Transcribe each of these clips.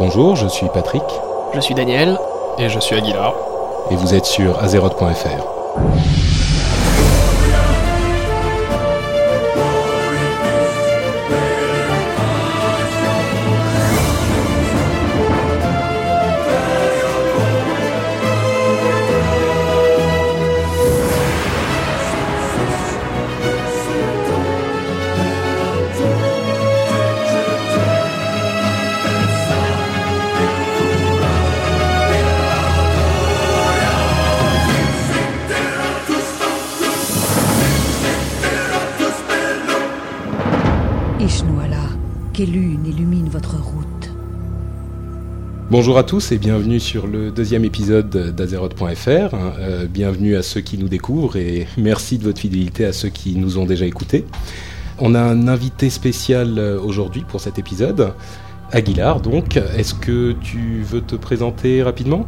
Bonjour, je suis Patrick. Je suis Daniel. Et je suis Aguilar. Et vous êtes sur azeroth.fr. Bonjour à tous et bienvenue sur le deuxième épisode d'Azeroth.fr. Euh, bienvenue à ceux qui nous découvrent et merci de votre fidélité à ceux qui nous ont déjà écoutés. On a un invité spécial euh, aujourd'hui pour cet épisode, Aguilar donc. Est-ce que tu veux te présenter rapidement?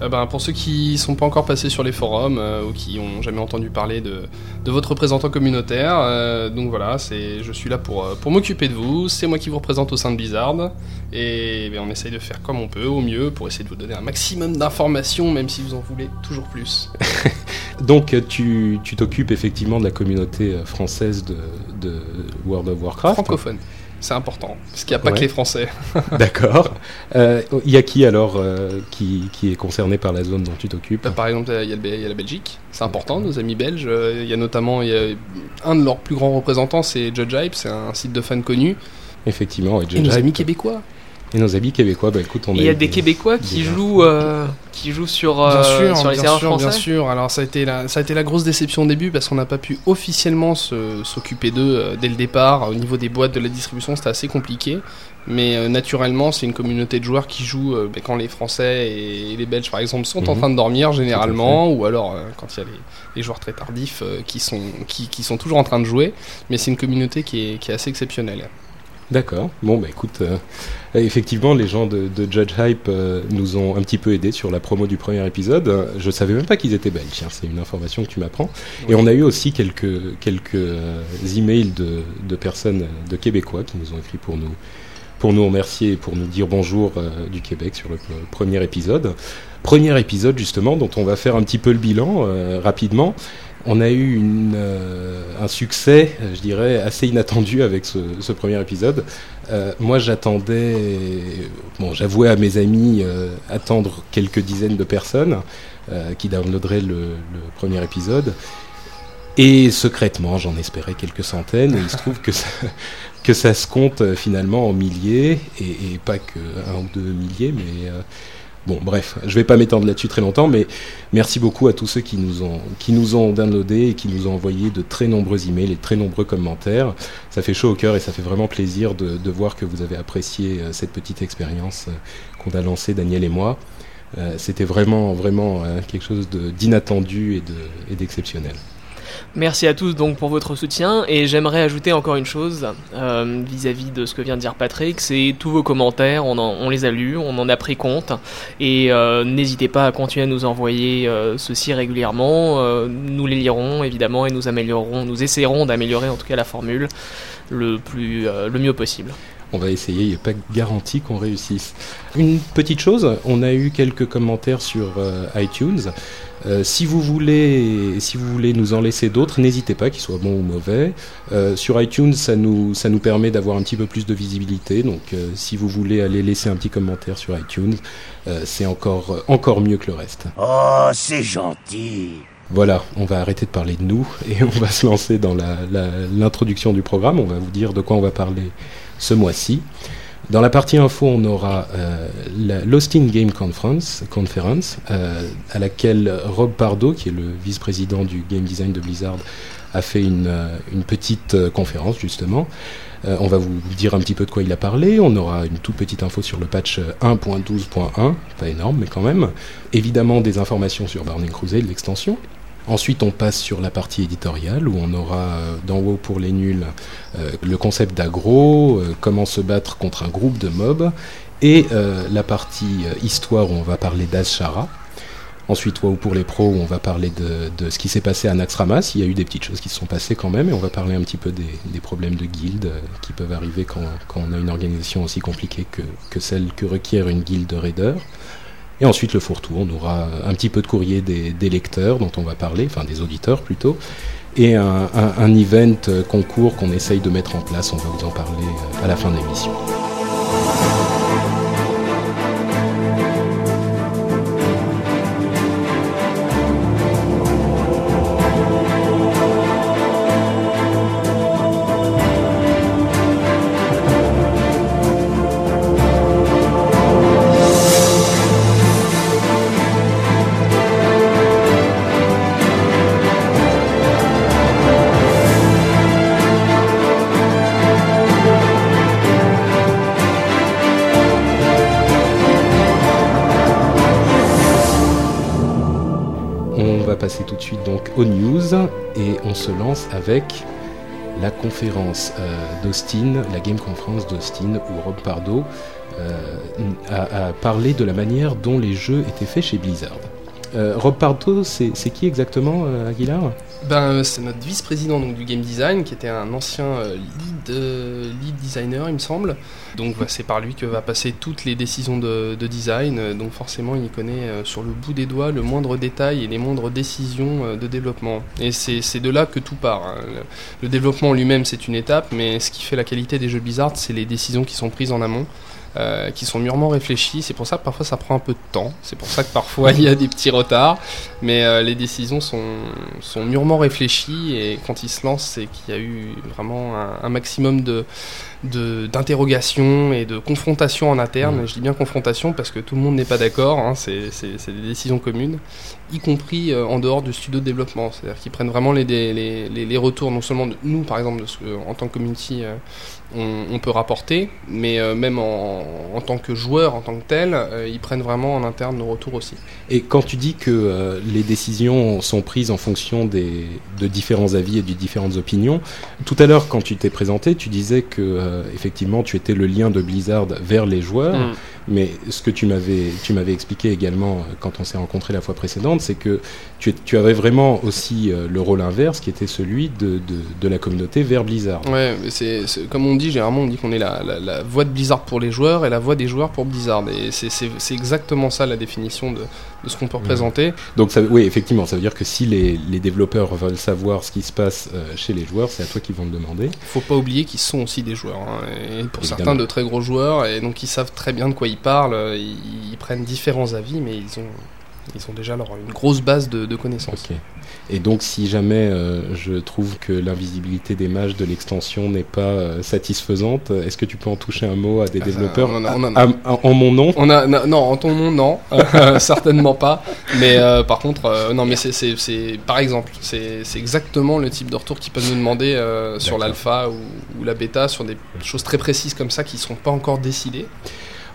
Euh, ben, pour ceux qui sont pas encore passés sur les forums euh, ou qui ont jamais entendu parler de, votre représentant communautaire, euh, donc voilà, c'est, je suis là pour, pour m'occuper de vous. C'est moi qui vous représente au sein de Blizzard et ben, on essaye de faire comme on peut, au mieux, pour essayer de vous donner un maximum d'informations, même si vous en voulez toujours plus. donc tu, tu t'occupes effectivement de la communauté française de, de World of Warcraft. Francophone. C'est important, parce qu'il n'y a pas que les Français. D'accord. Euh, il y a qui alors euh, qui, qui, est concerné par la zone dont tu t'occupes bah, Par exemple, il y, a la Belgique, c'est important, nos amis belges. Euh, il y a notamment y a un de leurs plus grands représentants, c'est Judge Hype, c'est un site de fans connu. Effectivement, et, et nos amis québécois. Et nos amis québécois, bah écoute, on Il y a des, Québécois qui jouent, euh, qui jouent sur, euh, sûr, sur les bien sûr, français. Bien sûr, alors ça a été la, ça a été la grosse déception au début parce qu'on n'a pas pu officiellement s'occuper d'eux euh, dès le départ. Au niveau des boîtes de la distribution, c'était assez compliqué. Mais naturellement, c'est une communauté de joueurs qui jouent bah, quand les Français et les Belges, par exemple, sont en mhm. train de dormir généralement, ou alors quand il y a les, joueurs très tardifs qui, sont, qui, qui, sont toujours en train de jouer. Mais c'est une communauté qui est, qui est assez exceptionnelle. D'accord. Bon, bah écoute, euh, effectivement, les gens de, Judge Hype euh, nous ont un petit peu aidés sur la promo du premier épisode. Je savais même pas qu'ils étaient belges. Hein, c'est une information que tu m'apprends. Et on a eu aussi quelques quelques euh, emails de, de personnes de Québécois qui nous ont écrit pour nous pour nous remercier et pour nous dire bonjour du Québec sur le, premier épisode. Premier épisode justement dont on va faire un petit peu le bilan rapidement on a eu euh, un succès, je dirais, assez inattendu avec ce, premier épisode. Euh, moi, j'attendais, bon, j'avouais à mes amis euh, attendre quelques dizaines de personnes qui downloaderaient le, premier épisode. Et secrètement, j'en espérais quelques centaines. Et il se trouve que ça, que ça se compte finalement en milliers, et, et pas que un ou deux milliers, mais Bon, bref, je vais pas m'étendre là-dessus très longtemps, mais merci beaucoup à tous ceux qui nous ont qui nous ont downloadé et qui nous ont envoyé de très nombreux emails et de très nombreux commentaires. Ça fait chaud au cœur et ça fait vraiment plaisir de, voir que vous avez apprécié euh, cette petite expérience euh, qu'on a lancée, Daniel et moi. Euh, c'était vraiment vraiment quelque chose d'inattendu et d'exceptionnel. Merci à tous donc pour votre soutien et j'aimerais ajouter encore une chose euh, vis-à-vis de ce que vient de dire Patrick, c'est tous vos commentaires, on, les a lus, on en a pris compte et euh, n'hésitez pas à continuer à nous envoyer euh, ceci régulièrement, nous les lirons évidemment et nous améliorerons, nous essaierons d'améliorer en tout cas la formule le plus le mieux possible on va essayer, il n'est pas garanti qu'on réussisse. Une petite chose, on a eu quelques commentaires sur iTunes. Euh, si vous voulez, si vous voulez nous en laisser d'autres, n'hésitez pas, qu'ils soient bons ou mauvais. Euh, sur iTunes, ça nous, ça nous permet d'avoir un petit peu plus de visibilité. Donc, euh, si vous voulez aller laisser un petit commentaire sur iTunes, c'est encore, encore mieux que le reste. Oh, c'est gentil. Voilà, on va arrêter de parler de nous et on va se lancer dans l'introduction du programme. On va vous dire de quoi on va parler ce mois-ci. Dans la partie info, on aura euh, la l'Austin Game Conference, conference euh, à laquelle Rob Pardo, qui est le vice-président du game design de Blizzard, a fait une, euh, petite euh, conférence justement. on va vous dire un petit peu de quoi il a parlé. On aura une toute petite info sur le patch 1.12.1, pas énorme mais quand même. Évidemment des informations sur Burning Crusade, l'extension. Ensuite, on passe sur la partie éditoriale où on aura euh, d'en haut pour les nuls euh, le concept d'agro, euh, comment se battre contre un groupe de mobs, et la partie histoire où on va parler d'Ashara. Ensuite, WoW pour les pros, on va parler de, ce qui s'est passé à Naxxramas. Il y a eu des petites choses qui se sont passées quand même, et on va parler un petit peu des, problèmes de guildes qui peuvent arriver quand, on a une organisation aussi compliquée que, que celle que requiert une guilde de raiders. Et ensuite, le fourre-tout, on aura un petit peu de courrier des, lecteurs dont on va parler, enfin des auditeurs plutôt, et un event euh, concours qu'on essaye de mettre en place. On va vous en parler euh, à la fin de l'émission. Aux news et on se lance avec la conférence euh, d'Austin, la Game Conference d'Austin où Rob Pardo euh, a, parlé de la manière dont les jeux étaient faits chez Blizzard. Euh, Rob Pardo, c'est qui exactement, Aguilar? Ben, c'est notre vice-président du game design, qui était un ancien lead, designer, il me semble. Donc c'est par lui que va passer toutes les décisions de, de design. Donc forcément, il connaît euh, sur le bout des doigts le moindre détail et les moindres décisions euh, de développement. Et c'est de là que tout part. Hein. Le, développement lui-même, c'est une étape, mais ce qui fait la qualité des jeux Blizzard, c'est les décisions qui sont prises en amont. Euh, qui sont mûrement réfléchis. C'est pour ça que parfois ça prend un peu de temps. C'est pour ça que parfois il y a des petits retards. Mais les décisions sont, sont mûrement réfléchies et quand ils se lancent, c'est qu'il y a eu vraiment un maximum de d'interrogation et de confrontation en interne. Mmh. Je dis bien confrontation parce que tout le monde n'est pas d'accord. Hein, c'est des décisions communes, y compris euh, en dehors du studio de développement. C'est-à-dire qu'ils prennent vraiment les, les, les, les, retours, non seulement de nous, par exemple, de ce que, en tant que community, euh, on, on, peut rapporter, mais euh, même en, en, tant que joueur, en tant que tel, ils prennent vraiment en interne nos retours aussi. Et quand tu dis que les décisions sont prises en fonction des, de différents avis et de différentes opinions, tout à l'heure, quand tu t'es présenté, tu disais que effectivement tu étais le lien de Blizzard vers les joueurs. Mm. Mais ce que tu m'avais, tu m'avais expliqué également quand on s'est rencontré la fois précédente, c'est que tu, tu, avais vraiment aussi euh, le rôle inverse, qui était celui de, de, de la communauté vers Blizzard. Ouais, c'est comme on dit, généralement on dit qu'on est la, la, la, voix de Blizzard pour les joueurs et la voix des joueurs pour Blizzard. Et c'est exactement ça la définition de, de ce qu'on peut représenter. Mmh. Donc ça, oui, effectivement, ça veut dire que si les, les développeurs veulent savoir ce qui se passe euh, chez les joueurs, c'est à toi qu'ils vont le demander. Il faut pas oublier qu'ils sont aussi des joueurs, hein, et pour Évidemment. certains de très gros joueurs, et donc ils savent très bien de quoi ils parlent, ils, ils prennent différents avis, mais ils ont ils ont déjà leur, une grosse base de, de connaissances. Okay. Et donc, si jamais euh, je trouve que l'invisibilité des mages de l'extension n'est pas euh, satisfaisante, est-ce que tu peux en toucher un mot à des développeurs on a, on a, à, à, en mon nom? On a, Non, en ton nom, non, certainement pas. Mais euh, par contre, euh, non, mais c'est par exemple, c'est exactement le type de retour qu'ils peuvent nous demander euh, sur l'alpha ou, ou, la bêta, sur des choses très précises comme ça qui ne sont pas encore décidées.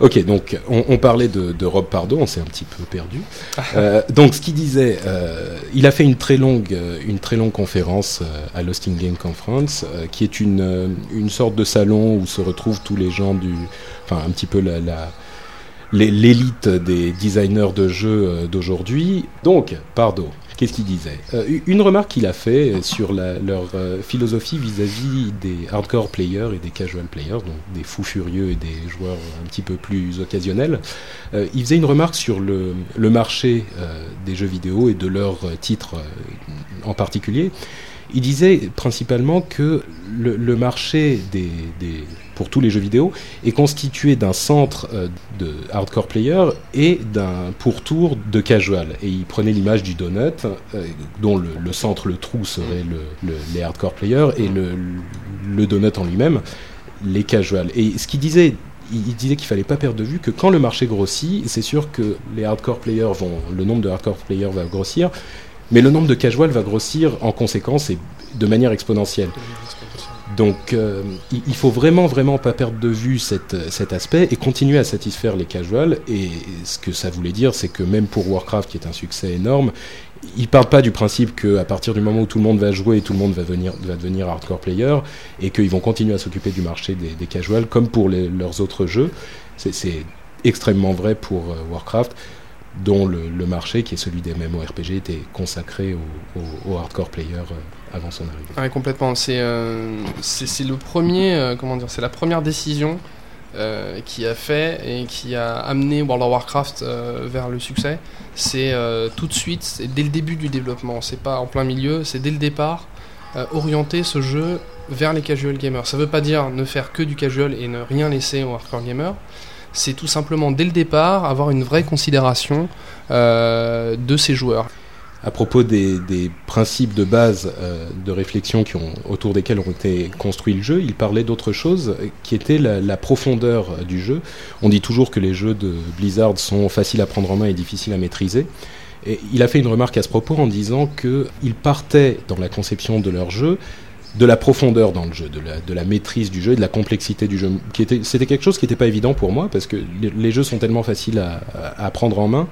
Ok, donc on, on parlait de, de, Rob Pardo, on s'est un petit peu perdu. euh, donc ce qu'il disait, euh, il a fait une très longue, une très longue conférence euh, à l'Austin Game Conference, euh, qui est une, une sorte de salon où se retrouvent tous les gens du, enfin un petit peu la, la l'élite des designers de jeux d'aujourd'hui. Donc, Pardo, Qu'est-ce qu'il disait euh, Une remarque qu'il a fait sur leur euh, philosophie vis-à-vis -vis des hardcore players et des casual players, donc des fous furieux et des joueurs un petit peu plus occasionnels. Euh, il faisait une remarque sur le, marché des jeux vidéo et de leurs titres en particulier. Il disait principalement que le, marché des, pour tous les jeux vidéo est constitué d'un centre euh, de hardcore player et d'un pourtour de casual. Et il prenait l'image du donut, euh, dont le, centre, le trou serait le, le, les hardcore players et le, le donut en lui-même, les casual. Et ce qu'il disait il disait qu'il fallait pas perdre de vue que quand le marché grossit, c'est sûr que les hardcore players vont, le nombre de hardcore players va grossir, mais le nombre de casual va grossir en conséquence et de manière exponentielle. Donc euh, il faut vraiment vraiment pas perdre de vue cet aspect et continuer à satisfaire les casuals. Et ce que ça voulait dire c'est que même pour Warcraft qui est un succès énorme il parle pas du principe que à partir du moment où tout le monde va jouer tout le monde va venir va devenir hardcore player et qu'ils vont continuer à s'occuper du marché des, casuals comme pour leurs autres jeux. C'est extrêmement vrai pour euh, Warcraft dont le, marché, qui est celui des MMORPG, était consacré aux au, au hardcore players euh, avant son arrivée. Complètement. C'est euh, c'est c'est le premier, euh, comment dire, c'est la première décision qui a fait et qui a amené World of Warcraft vers le succès. C'est tout de suite, c'est dès le début du développement. C'est pas en plein milieu, c'est dès le départ orienter ce jeu vers les casual gamers. Ça veut pas dire ne faire que du casual et ne rien laisser aux hardcore gamers. C'est tout simplement dès le départ avoir une vraie considération euh, de ces joueurs. À propos des, principes de base euh, de réflexion qui ont, autour desquels ont été construits le jeu, il parlait d'autre chose qui était la, la profondeur euh, du jeu. On dit toujours que les jeux de Blizzard sont faciles à prendre en main et difficiles à maîtriser. Et il a fait une remarque à ce propos en disant qu'ils partaient dans la conception de leur jeu de la profondeur dans le jeu, de la, de la maîtrise du jeu et de la complexité du jeu. Qui était, c'était quelque chose qui n'était pas évident pour moi parce que les, les jeux sont tellement faciles à, prendre en main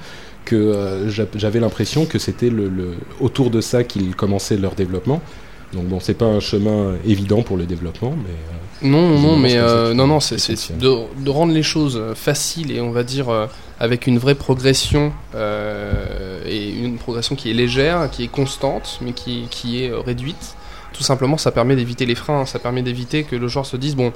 que euh, j'a- j'avais l'impression que c'était le, le, autour de ça qu'ils commençaient leur développement. Donc bon, c'est pas un chemin évident pour le développement, mais euh, Non, non, mais euh, non, non, c'est de, de rendre les choses faciles et on va dire avec une vraie progression et une progression qui est légère, qui est constante, mais qui, qui est réduite. Tout simplement, ça permet d'éviter les freins, ça permet d'éviter que le joueur se dise bon.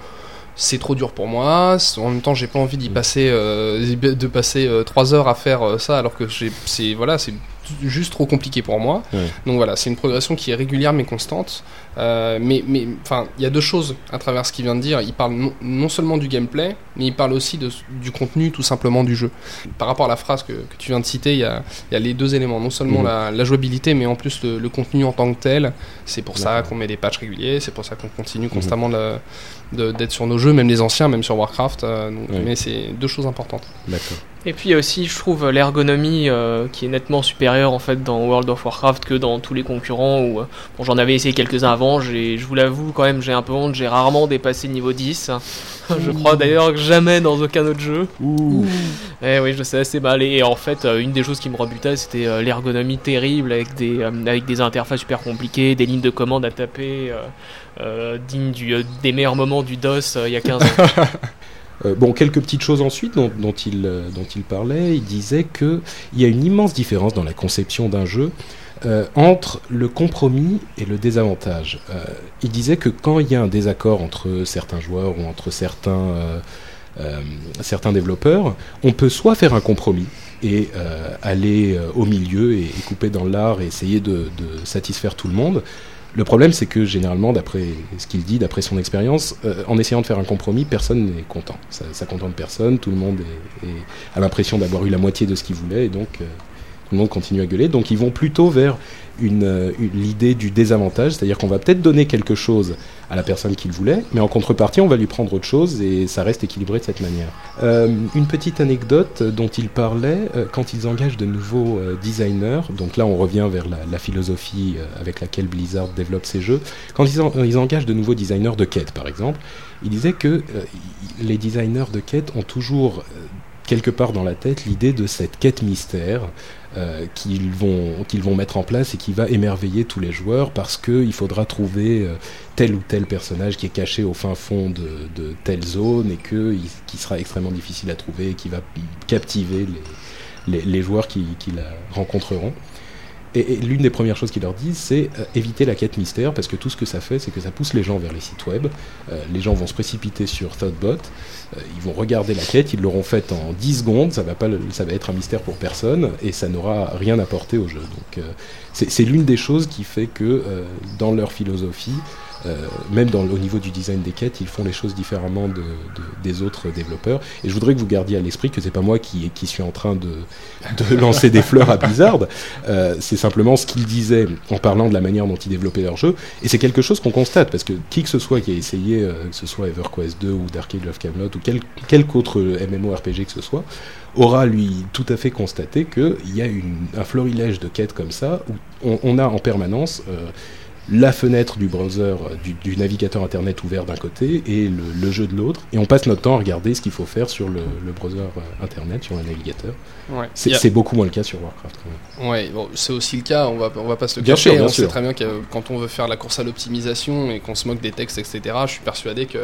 C'est trop dur pour moi. En même temps, j'ai pas envie d'y Mm. passer, euh, de passer euh, trois heures à faire euh, ça, alors que c'est voilà, c'est juste trop compliqué pour moi. Ouais. Donc voilà, c'est une progression qui est régulière mais constante. Euh, mais mais enfin, il y a deux choses à travers ce qu'il vient de dire. Il parle non, non seulement du gameplay, mais il parle aussi de, du contenu tout simplement du jeu. Par rapport à la phrase que, que tu viens de citer, il y a, y a les deux éléments. Non seulement Mhm. la, la jouabilité, mais en plus le, le contenu en tant que tel. C'est pour ça qu'on met des patchs réguliers, c'est pour ça qu'on continue constamment de- de- d'être sur nos jeux, même les anciens, même sur Warcraft. euh, donc- Oui. Mais c'est deux choses importantes. d'accord. Et puis aussi, je trouve, l'ergonomie euh, qui est nettement supérieure en fait dans World of Warcraft que dans tous les concurrents. Où, euh, bon, j'en avais essayé quelques-uns avant. j'ai- Je vous l'avoue quand même, j'ai un peu honte. J'ai rarement dépassé le niveau 10. je crois d'ailleurs que jamais dans aucun autre jeu. Eh oui, je sais, c'est mal. Et en fait, euh, une des choses qui me rebutait, c'était euh, l'ergonomie terrible avec des, avec des interfaces super compliquées, des lignes de commande à taper, dignes du, des meilleurs moments du DOS il y a 15 ans. Euh, bon, quelques petites choses ensuite dont, euh, il parlait. Il disait que il y a une immense différence dans la conception d'un jeu euh, entre le compromis et le désavantage. Il disait que quand il y a un désaccord entre certains joueurs ou entre certains, développeurs, on peut soit faire un compromis et aller au milieu et, couper dans l'art et essayer de satisfaire tout le monde. Le problème, c'est que généralement, d'après ce qu'il dit, d'après son expérience, euh, en essayant de faire un compromis, personne n'est content. Ça, ça contente personne, tout le monde a l'impression d'avoir eu la moitié de ce qu'il voulait, et donc euh, tout le monde continue à gueuler. Donc ils vont plutôt vers une, euh, une- l'idée du désavantage, c'est-à-dire qu'on va peut-être donner quelque chose à la personne qu'il voulait, mais en contrepartie, on va lui prendre autre chose, et ça reste équilibré de cette manière. Euh, une petite anecdote dont il parlait, euh, quand ils engagent de nouveaux euh, designers, donc là on revient vers la, philosophie avec laquelle Blizzard développe ses jeux, quand ils, ils engagent de nouveaux designers de quête par exemple, il disait que les designers de quête ont toujours quelque part dans la tête l'idée de cette quête mystère euh, qu'ils vont, qu'ils vont mettre en place et qui va émerveiller tous les joueurs parce qu'il faudra trouver euh, tel ou tel personnage qui est caché au fin fond de, de telle zone et que, qui sera extrêmement difficile à trouver et qui va captiver les, les, joueurs qui, qui la rencontreront. Et, l'une des premières choses qu'ils leur disent, c'est euh, éviter la quête mystère, parce que tout ce que ça fait, c'est que ça pousse les gens vers les sites web. Les gens vont se précipiter sur Thoughtbot, ils vont regarder la quête, ils l'auront faite en 10 secondes, ça va, pas, ça va être un mystère pour personne, et ça n'aura rien apporté au jeu. Donc euh, c'est c'est l'une des choses qui fait que, euh, dans leur philosophie, euh, même dans, au niveau du design des quêtes, ils font les choses différemment de, de- des autres développeurs. Et je voudrais que vous gardiez à l'esprit que c'est pas moi qui, qui suis en train de, de lancer des fleurs à Blizzard. Euh, c'est simplement ce qu'ils disaient en parlant de la manière dont ils développaient leur jeu. Et c'est quelque chose qu'on constate parce que qui que ce soit qui a essayé, euh, que ce soit EverQuest 2 ou Darkade of Camelot ou quel, quelque autre MMORPG que ce soit, aura lui tout à fait constaté qu'il y a une, un florilège de quêtes comme ça où on, on a en permanence euh, la fenêtre du browser, euh, du, du navigateur internet ouvert d'un côté et le, le jeu de l'autre, et on passe notre temps à regarder ce qu'il faut faire sur le, le browser euh, internet, sur le navigateur. Ouais. C'est beaucoup moins le cas sur Warcraft. quand même. Ouais, bon, c'est aussi le cas, on va, on va pas se le Bien cacher. sûr, bien on sait très bien que quand on veut faire la course à l'optimisation et qu'on se moque des textes, etc., je suis persuadé qu'il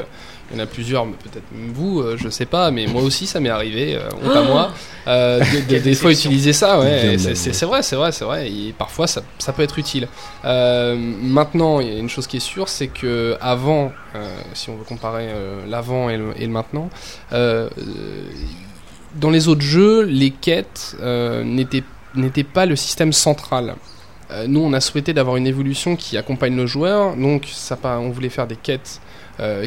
y en a plusieurs, mais peut-être même vous, euh, je sais pas, mais moi aussi ça m'est arrivé, honte à moi. Euh, de- des fois utiliser ça, ouais, c'est- ouais. c'est c'est vrai, c'est vrai, c'est vrai. Et parfois, ça, ça peut être utile. Euh, maintenant, il y a une chose qui est sûre, c'est que avant, euh, si on veut comparer euh, l'avant et le, maintenant, euh, dans les autres jeux, les quêtes n'étaient pas le système central. Nous, on a souhaité d'avoir une évolution qui accompagne le joueur, donc on voulait faire des quêtes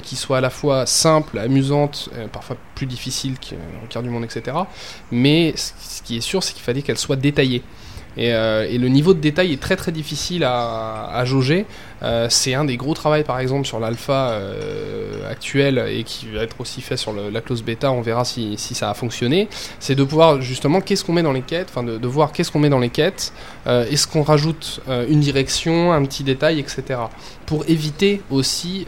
qui soient à la fois simples, amusantes, parfois plus difficiles qu'en cœur du monde, etc. Mais ce qui est sûr, c'est qu'il fallait qu'elles soient détaillées. Et, euh, et le niveau de détail est très très difficile à jauger. Euh, c'est un des gros travaux par exemple sur l'alpha euh, actuel et qui va être aussi fait sur le- la clause bêta. On verra si, si ça a fonctionné. C'est de pouvoir justement qu'est-ce qu'on met dans les quêtes, enfin de, de voir qu'est-ce qu'on met dans les quêtes. Euh, Est-ce qu'on rajoute une direction, un petit détail, etc. Pour éviter aussi,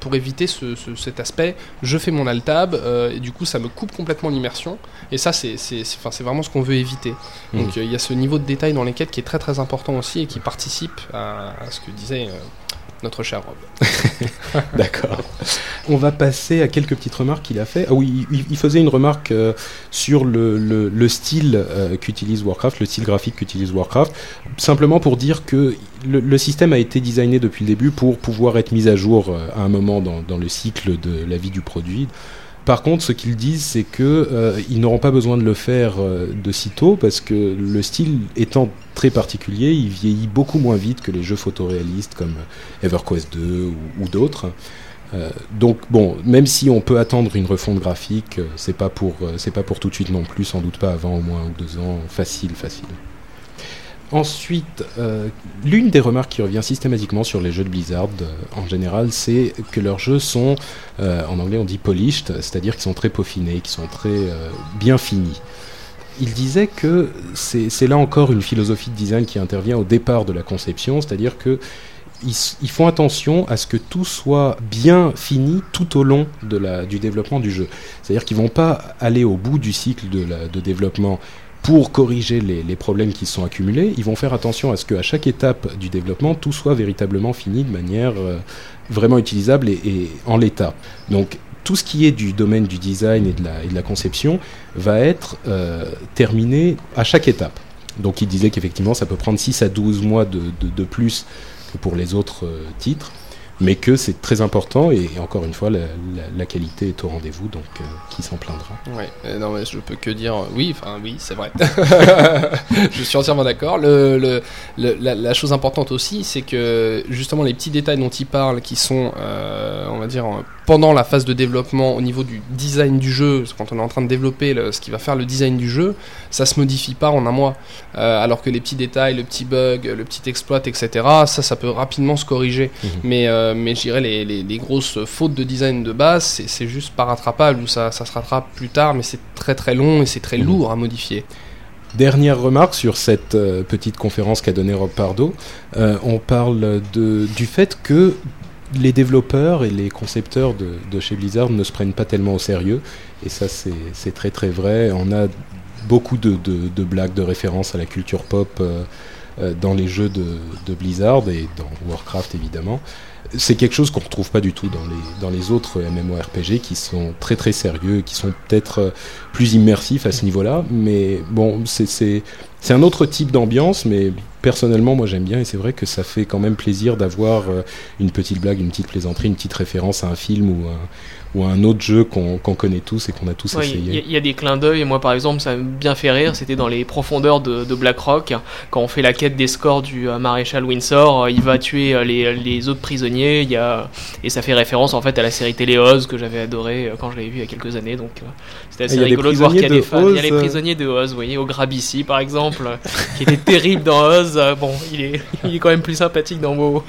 pour éviter ce, ce- cet aspect, je fais mon alt-tab euh, et du coup ça me coupe complètement l'immersion. Et ça c'est c'est- c'est- vraiment ce qu'on veut éviter. Donc euh, il y a ce niveau de détail dans les quêtes qui est très très important aussi et qui participe à, à ce que disait euh, notre cher Rob. D'accord. On va passer à quelques petites remarques qu'il a fait. Ah oui, il, il faisait une remarque euh, sur le, le- le style euh, qu'utilise Warcraft, le style graphique qu'utilise Warcraft, simplement pour dire que le, le système a été designé depuis le début pour pouvoir être mis à jour euh, à un moment dans, dans le cycle de la vie du produit. Par contre, ce qu'ils disent, c'est que euh, n'auront pas besoin de le faire euh, de sitôt parce que le style étant très particulier, il vieillit beaucoup moins vite que les jeux photoréalistes comme EverQuest 2 ou, d'autres. Euh, donc bon, même si on peut attendre une refonte graphique, euh, c'est pas pour pas pour tout de suite non plus, sans doute pas avant au moins un ou deux ans, facile, facile. Ensuite, euh, l'une des remarques qui revient systématiquement sur les jeux de Blizzard euh, en général, c'est que leurs jeux sont, euh, en anglais on dit polished, c'est-à-dire qu'ils sont très peaufinés, qui sont très bien finis. Il disait que c'est là encore une philosophie de design qui intervient au départ de la conception, c'est-à-dire que ils, font attention à ce que tout soit bien fini tout au long de la, du développement du jeu. C'est-à-dire qu'ils vont pas aller au bout du cycle de développement pour corriger les, problèmes qui se sont accumulés. Ils vont faire attention à ce qu'à chaque étape du développement, tout soit véritablement fini de manière euh, vraiment utilisable et, en l'état. Donc tout ce qui est du domaine du design et de la, conception va être euh, terminé à chaque étape. Donc il disait qu'effectivement ça peut prendre 6 à 12 mois de plus que pour les autres euh, titres, mais que c'est très important et, et encore une fois la, la, la qualité est au rendez-vous, donc euh, qui s'en plaindra Ouais, euh, non mais je peux que dire euh, oui, enfin oui, c'est vrai. je suis entièrement d'accord. Le, le- le- la, la chose importante aussi, c'est que justement les petits détails dont il parle, qui sont, euh, on va dire, pendant la phase de développement au niveau du design du jeu, quand on est en train de développer le- ce qui va faire le design du jeu, ça se modifie pas en un mois. Euh, alors que les petits détails, le petit bug, le petit exploit, etc., ça, ça peut rapidement se corriger. Mhm. Mais, euh, mais je dirais les, les, les grosses fautes de design de base, c'est juste pas rattrapable ou ça, ça se rattrape plus tard, mais c'est très très long et c'est très Mhm. lourd à modifier. Dernière remarque sur cette euh, petite conférence qu'a donnée Rob Pardo. Euh, on parle de, du fait que les développeurs et les concepteurs de, de chez Blizzard ne se prennent pas tellement au sérieux. Et ça, c'est très très vrai. On a beaucoup de, de- blagues, de références à la culture pop euh, euh, dans les jeux de, de Blizzard et dans Warcraft évidemment. C'est quelque chose qu'on retrouve pas du tout dans les, dans les autres MMORPG qui sont très très sérieux, qui sont peut-être euh, plus immersifs à ce niveau-là. Mais bon, c'est un autre type d'ambiance, mais personnellement, moi j'aime bien et c'est vrai que ça fait quand même plaisir d'avoir euh, une petite blague, une petite plaisanterie, une petite référence à un film ou un, ou à un autre jeu qu'on connaît tous et qu'on a tous Ouais, essayé. il y a des clins d'œil, et moi par exemple, ça m'a bien fait rire. C'était dans les profondeurs de, de Blackrock, quand on fait la quête des scores du euh, maréchal Windsor. euh, il va tuer les, les autres prisonniers, y a, et ça fait référence en fait à la série télé Oz que j'avais adoré quand je l'avais vu il y a quelques années. Donc euh, c'était assez rigolo de voir qu'il y a des de fans. Il y a les prisonniers de Oz, vous voyez, au Grabici par exemple, qui était terrible dans Oz. Euh, Bon, il est, il est quand même plus sympathique dans WoW.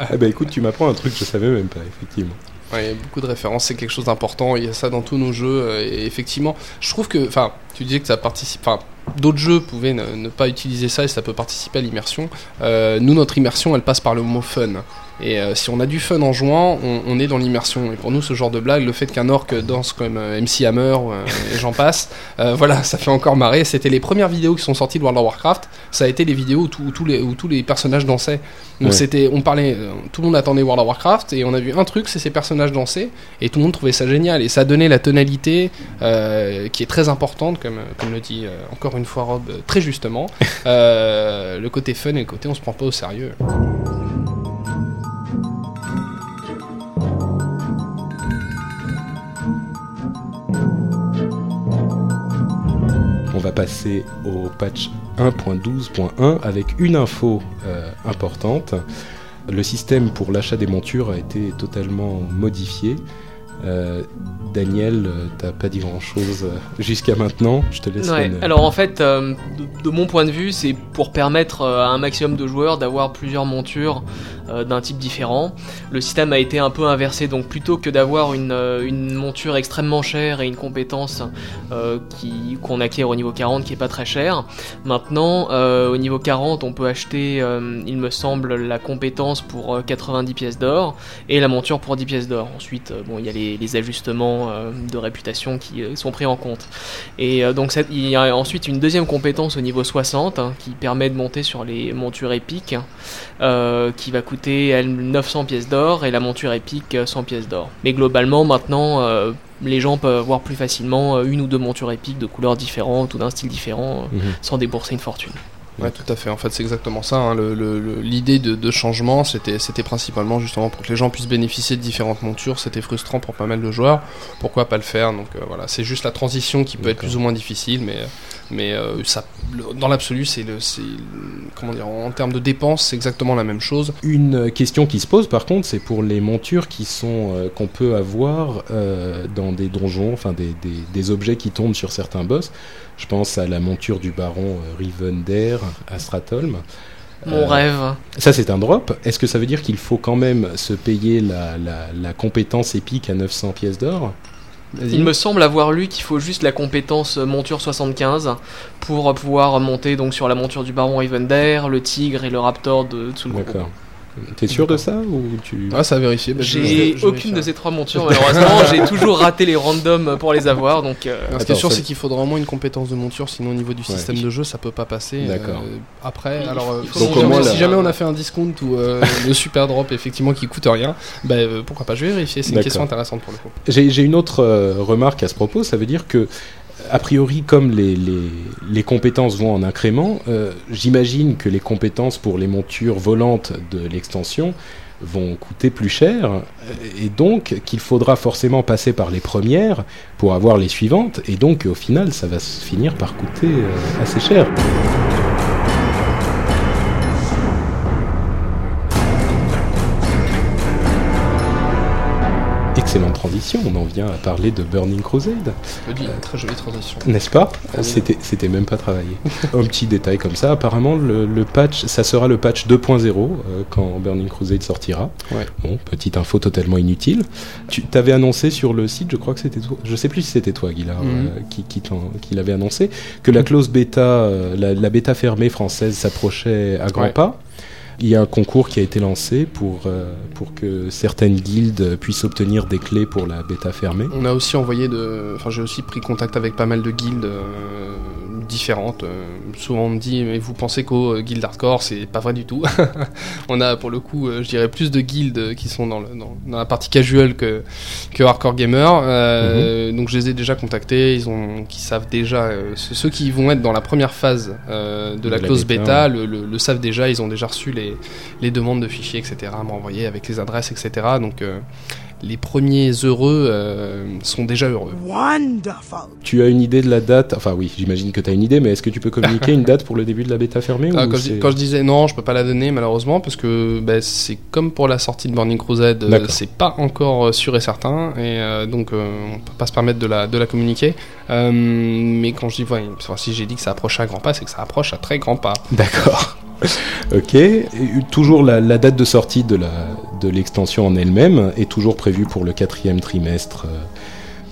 Ah bah écoute, tu m'apprends un truc que je savais même pas, effectivement. Ouais, il y a beaucoup de références, c'est quelque chose d'important, il y a ça dans tous nos jeux, euh, et effectivement, je trouve que, enfin, tu disais que ça participe, enfin, d'autres jeux pouvaient ne, ne pas utiliser ça et ça peut participer à l'immersion. Euh, nous, notre immersion, elle passe par le mot fun. Et euh, si on a du fun en jouant, on, on est dans l'immersion. Et pour nous, ce genre de blague, le fait qu'un orc danse comme euh, MC Hammer euh, et j'en passe, voilà, ça fait encore marrer. C'était les premières vidéos qui sont sorties de World of Warcraft. Ça a été les vidéos où, tout- où tous les, où tous les personnages dansaient. Donc Ouais. c'était, on parlait, tout le monde attendait World of Warcraft et on a vu un truc, c'est ces personnages danser et tout le monde trouvait ça génial et ça donnait la tonalité qui est très importante, comme, comme le dit encore une fois Rob très justement. Le côté fun et le côté on se prend pas au sérieux. On va passer au patch 1.12.1 avec une info euh, importante. Le système pour l'achat des montures a été totalement modifié. Euh, Daniel, euh, t'as pas dit grand chose jusqu'à maintenant. Je te laisse. Ouais, une- alors en fait, euh, de, de mon point de vue, c'est pour permettre euh, à un maximum de joueurs d'avoir plusieurs montures euh, d'un type différent. Le système a été un peu inversé, donc plutôt que d'avoir une, euh, une monture extrêmement chère et une compétence euh, qui qu'on acquiert au niveau 40 qui est pas très chère, maintenant euh, au niveau 40 on peut acheter, euh, il me semble, la compétence pour euh, 90 pièces d'or et la monture pour 10 pièces d'or. Ensuite, euh, bon, il y a les, les ajustements euh, de réputation qui euh, sont pris en compte. Et euh, donc il y a ensuite une deuxième compétence au niveau 60 hein, qui permet de monter sur les montures épiques qui va coûter elle 900 pièces d'or et la monture épique euh, 100 pièces d'or. Mais globalement maintenant les gens peuvent avoir plus facilement une ou deux montures épiques de couleurs différentes ou d'un style différent Mhm. sans débourser une fortune. Ouais, tout à fait. En fait, c'est exactement ça. hein. L'idée de, de changement, c'était principalement justement pour que les gens puissent bénéficier de différentes montures. C'était frustrant pour pas mal de joueurs. Pourquoi pas le faire? Donc euh, voilà, c'est juste la transition qui peut être plus ou moins difficile, mais mais euh, ça, le- dans l'absolu, c'est le, comment dire, en termes de dépenses, c'est exactement la même chose. Une question qui se pose par contre, c'est pour les montures qui sont euh, qu'on peut avoir dans des donjons, enfin des, des, des objets qui tombent sur certains boss. Je pense à la monture du baron euh, Rivendare à Stratholm. Mon Euh, rêve. Ça c'est un drop. Est-ce que ça veut dire qu'il faut quand même se payer la, la, la compétence épique à 900 pièces d'or? Il me semble avoir lu qu'il faut juste la compétence euh, monture 75 pour pouvoir monter donc sur la monture du baron Rivendare, le tigre et le raptor de Tsul'karu. D'accord. T'es sûr de ça ou tu Ah, ça a vérifié. Bah, J'ai aucune de ces trois montures malheureusement, j'ai toujours raté les randoms pour les avoir donc euh, Alors, ce qui est sûr, c'est qu'il faudra au moins une compétence de monture, sinon au niveau du Ouais. système de jeu, ça peut pas passer. D'accord. Euh, après, Il- alors, euh, faut si, jamais, moins, si là- jamais on a fait un discount ou euh, le super drop, effectivement, qui coûte rien, bah euh, pourquoi pas Je vais vérifier. C'est une D'accord. question intéressante pour le coup. J'ai j'ai une autre euh, remarque à ce propos, ça veut dire que, a priori, comme les, compétences vont en incrément, euh, j'imagine que les compétences pour les montures volantes de l'extension vont coûter plus cher, euh, et donc qu'il faudra forcément passer par les premières pour avoir les suivantes, et donc au final, ça va se finir par coûter euh, assez cher. Excellente transition, on en vient à parler de Burning Crusade. Très jolie transition. N'est-ce pas bien. C'était c'était même pas travaillé. Un petit détail comme ça. Apparemment, le, le patch, ça sera le patch 2.0 euh, quand Burning Crusade sortira. Ouais. Bon, petite info totalement inutile. Tu t'avais annoncé sur le site, je crois que c'était toi. Je sais plus si c'était toi, Guillard, Mhm. euh, qui, qui, t'en- qui l'avait annoncé que la clause bêta, euh, la, la bêta fermée française s'approchait à grands Ouais. pas. Il y a un concours qui a été lancé pour, euh, pour que certaines guildes puissent obtenir des clés pour la bêta fermée. On a aussi envoyé de. Enfin, j'ai aussi pris contact avec pas mal de guildes euh, différentes. Euh, souvent, on me dit, mais vous pensez qu'au euh, guild hardcore, c'est pas vrai du tout? on a pour le coup, je dirais, plus de guildes qui sont dans, le- dans, dans la partie casual que, que hardcore gamer. Euh, Donc, je les ai déjà contactés. Ils ont, qui savent déjà. ceux qui vont être dans la première phase de la De la clause bêta, bêta, le, le- le savent déjà. Ils ont déjà reçu les, les demandes de fichiers, etc. à m'envoyer avec les adresses, etc. Donc. euh, les premiers heureux euh, sont déjà heureux. Wonderful. Tu as une idée de la date? Enfin oui, j'imagine que tu as une idée, mais est-ce que tu peux communiquer une date pour le début de la bêta fermée Ah, ou quand, je, quand disais non, je peux pas la donner malheureusement parce que bah, c'est comme pour la sortie de Burning Crusade, euh, c'est pas encore euh, sûr et certain et euh, donc euh, on peut pas se permettre de la, de la communiquer. Euh, mais quand je dis, ouais, si j'ai dit que ça approche à grands pas, c'est que ça approche à très grands pas. D'accord. ok. Toujours la, date de sortie de la de l'extension en elle-même est toujours prévue pour le quatrième trimestre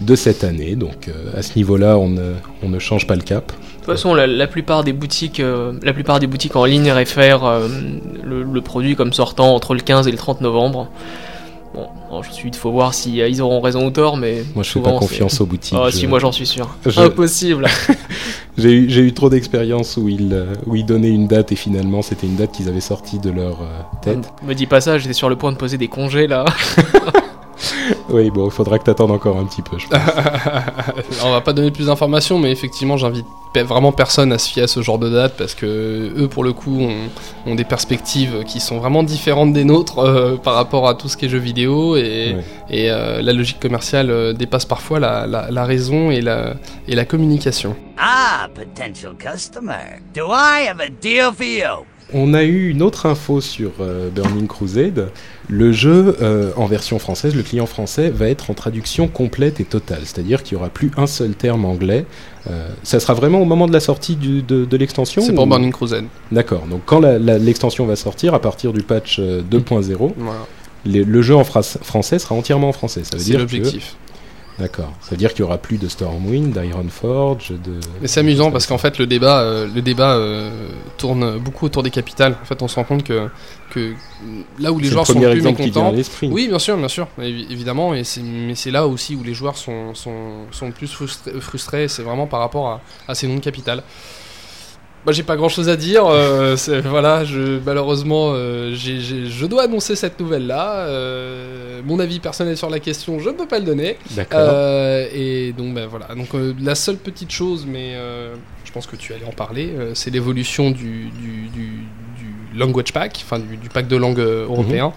de cette année. Donc euh, à ce niveau-là, on on ne change pas le cap. De toute façon, la, plupart des boutiques, euh, la plupart des boutiques en ligne réfèrent euh, le produit comme sortant entre le 15 et le 30 novembre. Bon, ensuite, il faut voir si euh, ils auront raison ou tort, mais Moi, je fais pas confiance aux boutiques. Ah Je- si, moi j'en suis sûr. Je- Impossible. J'ai eu, eu trop d'expériences où ils, euh, où ils donnaient une date et finalement c'était une date qu'ils avaient sortie de leur euh, tête. Me dis pas ça, j'étais sur le point de poser des congés là. Oui, bon, il faudra que t'attendes encore un petit peu. je pense. On va pas donner plus d'informations, mais effectivement, j'invite vraiment personne à se fier à ce genre de date parce que eux, pour le coup, ont, ont des perspectives qui sont vraiment différentes des nôtres euh, par rapport à tout ce qui est jeux vidéo et, Ouais. et, euh, la logique commerciale euh, dépasse parfois la, la- la raison et la, et la communication. Ah, potential customer. Do I have a deal for you? On a eu une autre info sur euh, Burning Crusade. Le jeu, euh, en version française, le client français va être en traduction complète et totale. C'est-à-dire qu'il n'y aura plus un seul terme anglais. Euh, ça sera vraiment au moment de la sortie du- de, de l'extension C'est pour ou- Burning Crusade. D'accord. Donc quand l'extension va sortir, à partir du patch euh, 2.0, Voilà. les- le jeu en fra- français sera entièrement en français. Ça veut dire l'objectif. D'accord. Ça veut dire qu'il y aura plus de Stormwind, d'Ironforge, de. Mais c'est amusant parce qu'en fait le débat, euh, le débat euh, tourne beaucoup autour des capitales. En fait, on se rend compte que, que là où les joueurs le sont plus mécontents. Oui, bien sûr, bien sûr, évi- évidemment, et c'est- mais c'est là aussi où les joueurs sont, sont, sont plus frustrés, frustrés, c'est vraiment par rapport à, à ces noms de capitales. Moi, j'ai pas grand chose à dire, euh, c'est- voilà, je, malheureusement, euh, j'ai- j'ai- je dois annoncer cette nouvelle-là. euh, mon avis personnel sur la question, je ne peux pas le donner. D'accord. Euh, et donc, ben voilà, donc euh, la seule petite chose, mais euh, je pense que tu allais en parler, euh, c'est l'évolution du, du, du, du language pack, enfin du, du pack de langue euh, européen.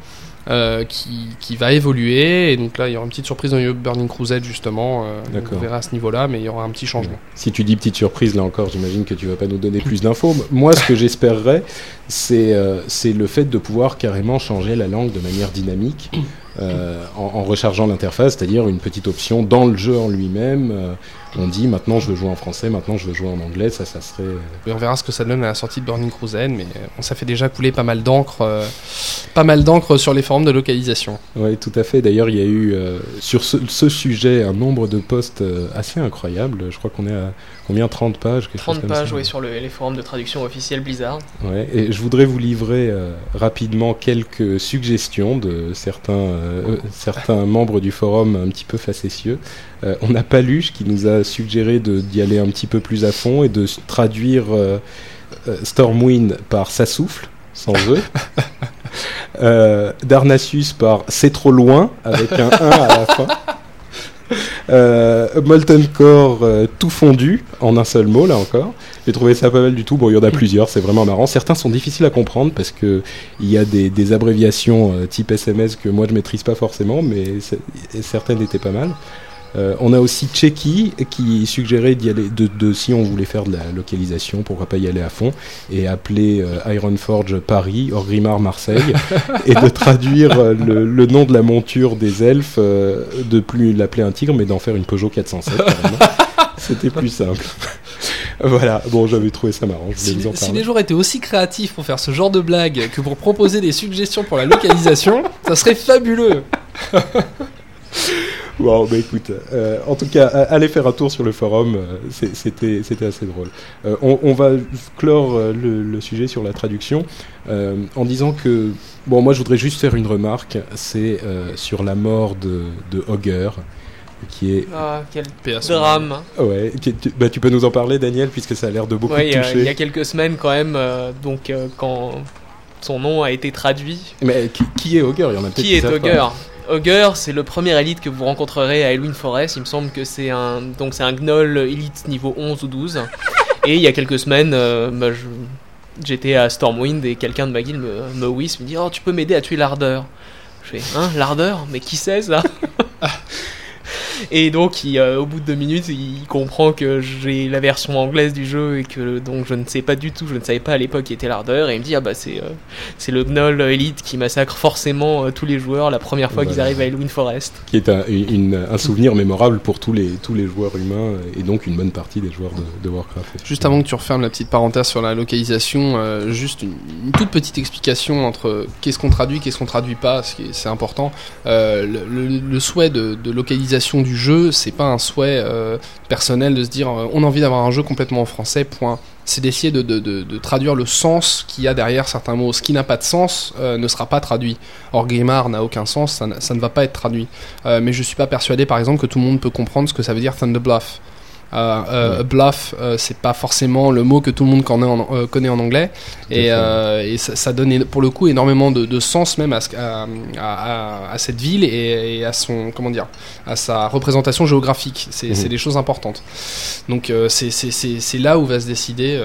Euh, qui, qui va évoluer et donc là il y aura une petite surprise dans Burning Crusade justement euh, on verra à ce niveau là mais il y aura un petit changement Si tu dis petite surprise, là encore, j'imagine que tu vas pas nous donner plus d'infos. Moi, ce que j'espérerais, c'est euh, le fait de pouvoir carrément changer la langue de manière dynamique euh, en, en rechargeant l'interface, c'est-à-dire une petite option dans le jeu en lui-même. euh, on dit maintenant je veux jouer en français, maintenant je veux jouer en anglais, ça, ça serait. euh, Et on verra ce que ça donne à la sortie de Burning Crusade mais euh, on ça fait déjà couler pas mal d'encre euh, pas mal d'encre sur les forums de localisation Oui, tout à fait. D'ailleurs, il y a eu euh, sur ce, ce sujet un nombre de posts euh, assez incroyable. Je crois qu'on est à combien 30 pages quelque chose 30 comme pages ouais, sur le- les forums de traduction officielle Blizzard. Ouais, et je voudrais vous livrer euh, rapidement quelques suggestions de certains, euh, euh, certains membres du forum un petit peu facétieux. Euh, on a Paluche qui nous a suggéré d'y aller un petit peu plus à fond et de traduire Stormwind par ça souffle, sans eux. Darnassus par c'est trop loin, avec un 1 à la fin. Euh, Molten Core euh, tout fondu en un seul mot là encore. J'ai trouvé ça pas mal du tout. Bon, il y en a plusieurs, c'est vraiment marrant. Certains sont difficiles à comprendre parce que il y a des, abréviations euh, type SMS que moi je maîtrise pas forcément, mais certaines étaient pas mal. Euh, on a aussi Checky qui suggérait d'y aller, de, de- si on voulait faire de la localisation, pourquoi pas y aller à fond et appeler euh, Ironforge Paris, Orgrimmar Marseille et de traduire euh, le, le nom de la monture des elfes, euh, de plus l'appeler un tigre mais d'en faire une Peugeot 407 carrément. C'était plus simple. voilà, bon j'avais trouvé ça marrant, je Si, vous en si les joueurs étaient aussi créatifs pour faire ce genre de blague que pour proposer des suggestions pour la localisation, ça serait fabuleux. Bon, bah écoute, euh, en tout cas, a- allez faire un tour sur le forum, euh, c'était c'était assez drôle. Euh, on, on va clore le, le sujet sur la traduction euh, en disant que, bon, moi je voudrais juste faire une remarque, c'est euh, sur la mort de, de Hogger, qui est... Ah, quel drame. Ouais, qui- tu, bah, tu peux nous en parler, Daniel, puisque ça a l'air de beaucoup Ouais, il y, te a- toucher. il y a quelques semaines quand même, euh, donc euh, quand son nom a été traduit. Mais qui, qui est Hogger? Il y en a peut-être Qui est savent Ogre, c'est le premier élite que vous rencontrerez à Elwyn Forest. Il me semble que c'est un donc gnoll élite niveau 11 ou 12. Et il y a quelques semaines, euh, bah, j'étais à Stormwind et quelqu'un de ma guilde me, me whis, me dit "Oh, tu peux m'aider à tuer l'ardeur." Je fais "Hein, l'ardeur? Mais qui c'est ça Et donc, il, euh, au bout de deux minutes, il comprend que j'ai la version anglaise du jeu et que donc je ne sais pas du tout, je ne savais pas à l'époque qui était l'ardeur. Et il me dit ah bah c'est euh, c'est le gnoll élite qui massacre forcément euh, tous les joueurs la première fois qu'ils arrivent à Elwyn Forest. Qui est un, une- un souvenir mémorable pour tous les, tous les joueurs humains et donc une bonne partie des joueurs de, de Warcraft. Juste avant que tu refermes la petite parenthèse sur la localisation, euh, juste une, une toute petite explication entre qu'est-ce qu'on traduit, qu'est-ce qu'on traduit pas, ce qui est- c'est important. Euh, le, le- le souhait de, de localisation du jeu, c'est pas un souhait euh, personnel de se dire euh, on a envie d'avoir un jeu complètement en français, point. C'est d'essayer de, traduire le sens qu'il y a derrière certains mots. Ce qui n'a pas de sens euh, ne sera pas traduit. Or, Gaimard n'a aucun sens, ça, ça ne va pas être traduit. Mais je suis pas persuadé, par exemple, que tout le monde peut comprendre ce que ça veut dire Thunder Bluff. Euh, euh, Ouais. Bluff, euh, c'est pas forcément le mot que tout le monde connaît en, connaît en anglais. Et, ça, ça donne é- pour le coup énormément de, de sens même à, ce- à, à- à- à cette ville et, et à son comment dire à sa représentation géographique. C'est Mhm. des choses importantes. Donc c'est- là où va se décider.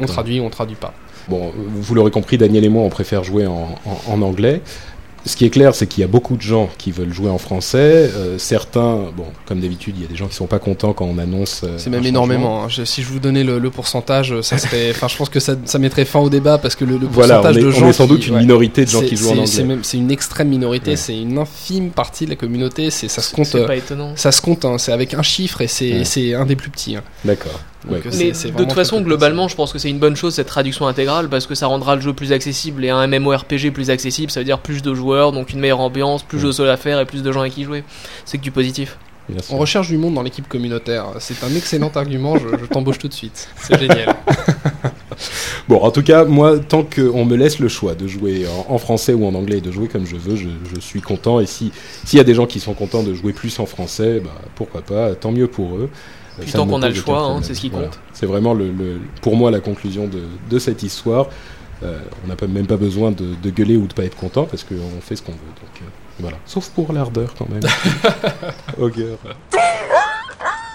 on traduit, on traduit pas. Bon, vous l'aurez compris, Daniel et moi, on préfère jouer en, en- en anglais. Ce qui est clair, c'est qu'il y a beaucoup de gens qui veulent jouer en français. Euh, certains, bon, comme d'habitude, il y a des gens qui sont pas contents quand on annonce. euh, C'est même énormément. hein. Je- si je vous donnais le, le pourcentage, ça serait. Enfin, je pense que ça, ça mettrait fin au débat parce que le, le Voilà, on pourcentage est, de on gens est sans qui- doute une ouais. minorité de gens qui jouent en anglais. C'est une extrême minorité. Ouais. C'est une infime partie de la communauté. C'est ça se compte. C'est pas étonnant. Ça se compte. hein. C'est avec un chiffre et c'est Ouais. c'est un des plus petits. hein. D'accord. Ouais. euh, Mais de toute façon, globalement, je pense que c'est une bonne chose cette traduction intégrale parce que ça rendra le jeu plus accessible et un MMORPG plus accessible. Ça veut dire plus de joueurs, donc une meilleure ambiance, plus Mm. de choses à faire et plus de gens avec qui jouer. C'est que du positif. On recherche du monde dans l'équipe communautaire. C'est un excellent argument. Je, je t'embauche tout de suite. C'est génial. Bon, en tout cas, moi, tant qu'on me laisse le choix de jouer en, en français ou en anglais et de jouer comme je veux, je, je suis content. Et si s'il y a des gens qui sont contents de jouer plus en français, bah, pourquoi pas, tant mieux pour eux. Euh, Puis ça tant qu'on a le choix, hein, c'est ce qui Voilà. compte. C'est vraiment, le, le- pour moi, la conclusion de, de cette histoire. Euh, on n'a pas- même pas besoin de, de gueuler ou de pas être content parce qu'on fait ce qu'on veut. Donc, euh, voilà. Sauf pour l'ardeur quand même.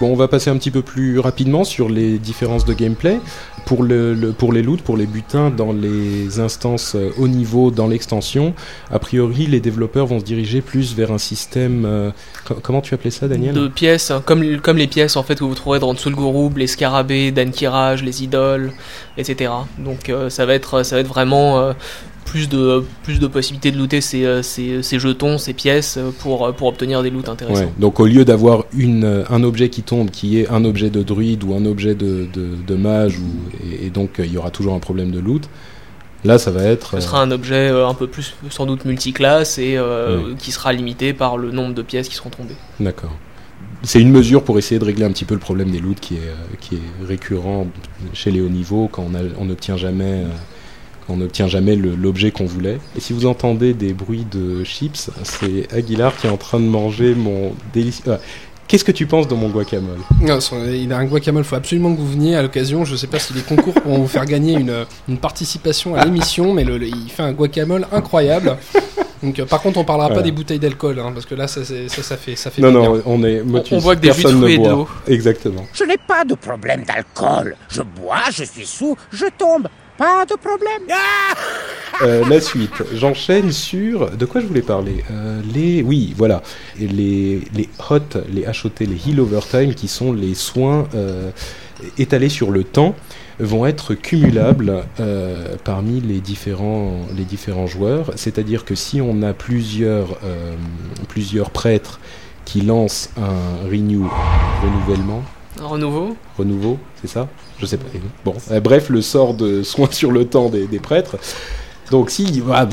Bon, on va passer un petit peu plus rapidement sur les différences de gameplay. Pour, le, pour les loots, pour les butins dans les instances euh, haut niveau dans l'extension, a priori, les développeurs vont se diriger plus vers un système. euh, co- comment tu appelais ça, Daniel? De pièces, hein, comme, les pièces en fait que vous trouverez dans Tsulgurub, les scarabées, Dankiraj, les idoles, etc. Donc euh, ça va être ça va être vraiment euh, plus de plus de possibilités de looter ces, euh, ces, ces jetons, ces pièces euh, pour euh, pour obtenir des loots intéressants. Ouais, donc au lieu d'avoir euh, un objet qui tombe qui est un objet de druide ou un objet de, de, de mage, ou, et, et donc euh, il y aura toujours un problème de loot, là ça va être... Ce euh, sera un objet euh, un peu plus sans doute multiclasse et euh, Oui. qui sera limité par le nombre de pièces qui seront tombées. D'accord. C'est une mesure pour essayer de régler un petit peu le problème des loots qui est, euh, qui est récurrent chez les hauts niveaux quand on n'obtient jamais... euh, on n'obtient jamais l'objet qu'on voulait. Et si vous entendez des bruits de chips, c'est Aguilar qui est en train de manger mon délicieux... ah, Qu'est-ce que tu penses de mon guacamole? Non, il a un guacamole. Il faut absolument que vous veniez à l'occasion. Je sais pas si les concours pourront vous faire gagner une, une participation à l'émission, mais le- le- il fait un guacamole incroyable. Donc, euh, par contre, on parlera Voilà. pas des bouteilles d'alcool, hein, parce que là, ça, c'est- ça, ça fait, ça fait Non, non, bien. on est... moi, On- voit que des jus de personne ne fruits et boit. d'eau. Exactement. Je n'ai pas de problème d'alcool. Je bois, je suis sous, je tombe. Pas de problème. Euh, la suite, j'enchaîne sur de quoi je voulais parler? Euh, les, oui, voilà, les les hot, les HOT, les heal overtime, qui sont les soins euh, étalés sur le temps, vont être cumulables euh, parmi les différents les différents joueurs. C'est-à-dire que si on a plusieurs euh, plusieurs prêtres qui lancent un renew, renouvellement, renouveau renouveau, c'est ça? Je sais pas. Bon, euh, bref, le sort de soin sur le temps des, prêtres. Donc si, ah,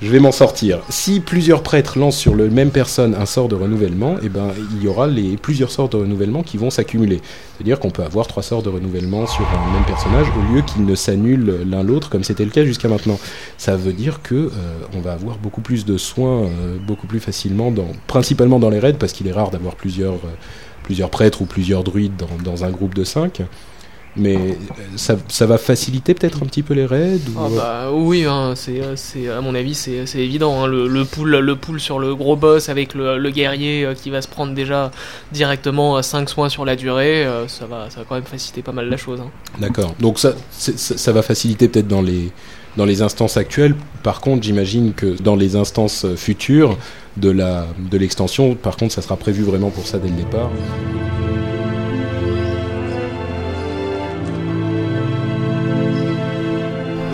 je vais m'en sortir. Si plusieurs prêtres lancent sur le même personne un sort de renouvellement, eh ben il y aura les plusieurs sorts de renouvellement qui vont s'accumuler. C'est-à-dire qu'on peut avoir trois sorts de renouvellement sur un même personnage au lieu qu'ils ne s'annulent l'un l'autre comme c'était le cas jusqu'à maintenant. Ça veut dire que euh, on va avoir beaucoup plus de soins euh, beaucoup plus facilement principalement dans les raids parce qu'il est rare d'avoir plusieurs plusieurs prêtres ou plusieurs druides dans, dans un groupe de 5. Mais euh, ça, ça va faciliter peut-être un petit peu les raids ou... Ah bah oui, hein, c'est, euh, c'est à mon avis c'est, évident. hein, le, le pool, le pool sur le gros boss avec le, le guerrier euh, qui va se prendre déjà directement 5 soins sur la durée, ça va, ça va quand même faciliter pas mal la chose. hein. D'accord. Donc ça, ça va faciliter peut-être dans les dans les instances actuelles. Par contre, j'imagine que dans les instances futures de l'extension, par contre, ça sera prévu vraiment pour ça dès le départ.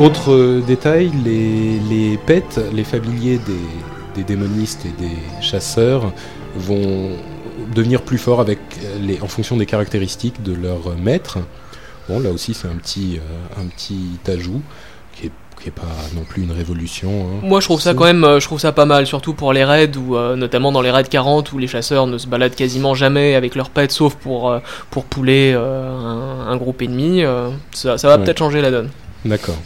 Autre euh, détail, les, les pets, les familiers des, démonistes et des chasseurs vont devenir plus forts en fonction des caractéristiques de leur maître. Bon, là aussi, c'est un petit, euh, un petit ajout qui est pas non plus une révolution. hein. Moi, je trouve ça quand même, euh, je trouve ça pas mal, surtout pour les raids, où, euh, notamment dans les raids 40, où les chasseurs ne se baladent quasiment jamais avec leurs pets, sauf pour, euh, pour pouler euh, un, un groupe ennemi. ça, ça va Ouais. peut-être changer la donne. D'accord.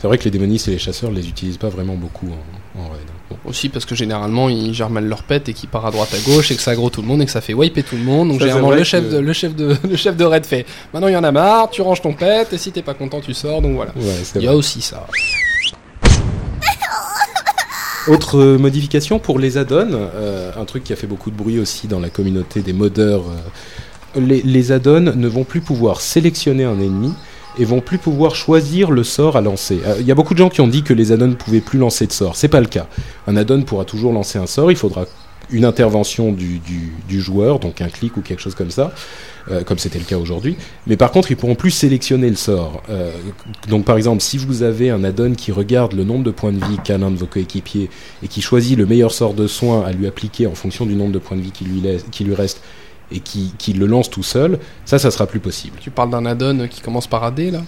C'est vrai que les démonistes et les chasseurs les utilisent pas vraiment beaucoup en, en raid. Aussi parce que généralement ils gèrent mal leur pet et qu'ils partent à droite à gauche et que ça aggro tout le monde et que ça fait wiper tout le monde. Donc Ça, généralement le chef, que- de, le, chef de, le chef de raid fait Maintenant il y en a marre, tu ranges ton pet et si t'es pas content tu sors. Donc voilà. Ouais, Il y a aussi ça. Autre euh, modification pour les add-ons, euh, un truc qui a fait beaucoup de bruit aussi dans la communauté des modeurs. euh, les, les add-ons ne vont plus pouvoir sélectionner un ennemi et vont plus pouvoir choisir le sort à lancer. Euh, Il y a beaucoup de gens qui ont dit que les add-ons ne pouvaient plus lancer de sort. C'est pas le cas. Un add-on pourra toujours lancer un sort. Il faudra une intervention du, du- joueur, donc un clic ou quelque chose comme ça, euh, comme c'était le cas aujourd'hui. Mais par contre, ils pourront plus sélectionner le sort. Euh, donc par exemple, si vous avez un add-on qui regarde le nombre de points de vie qu'a l'un de vos coéquipiers et qui choisit le meilleur sort de soin à lui appliquer en fonction du nombre de points de vie qui lui reste et qui, le lance tout seul, ça, ça sera plus possible. Tu parles d'un add-on qui commence par AD là?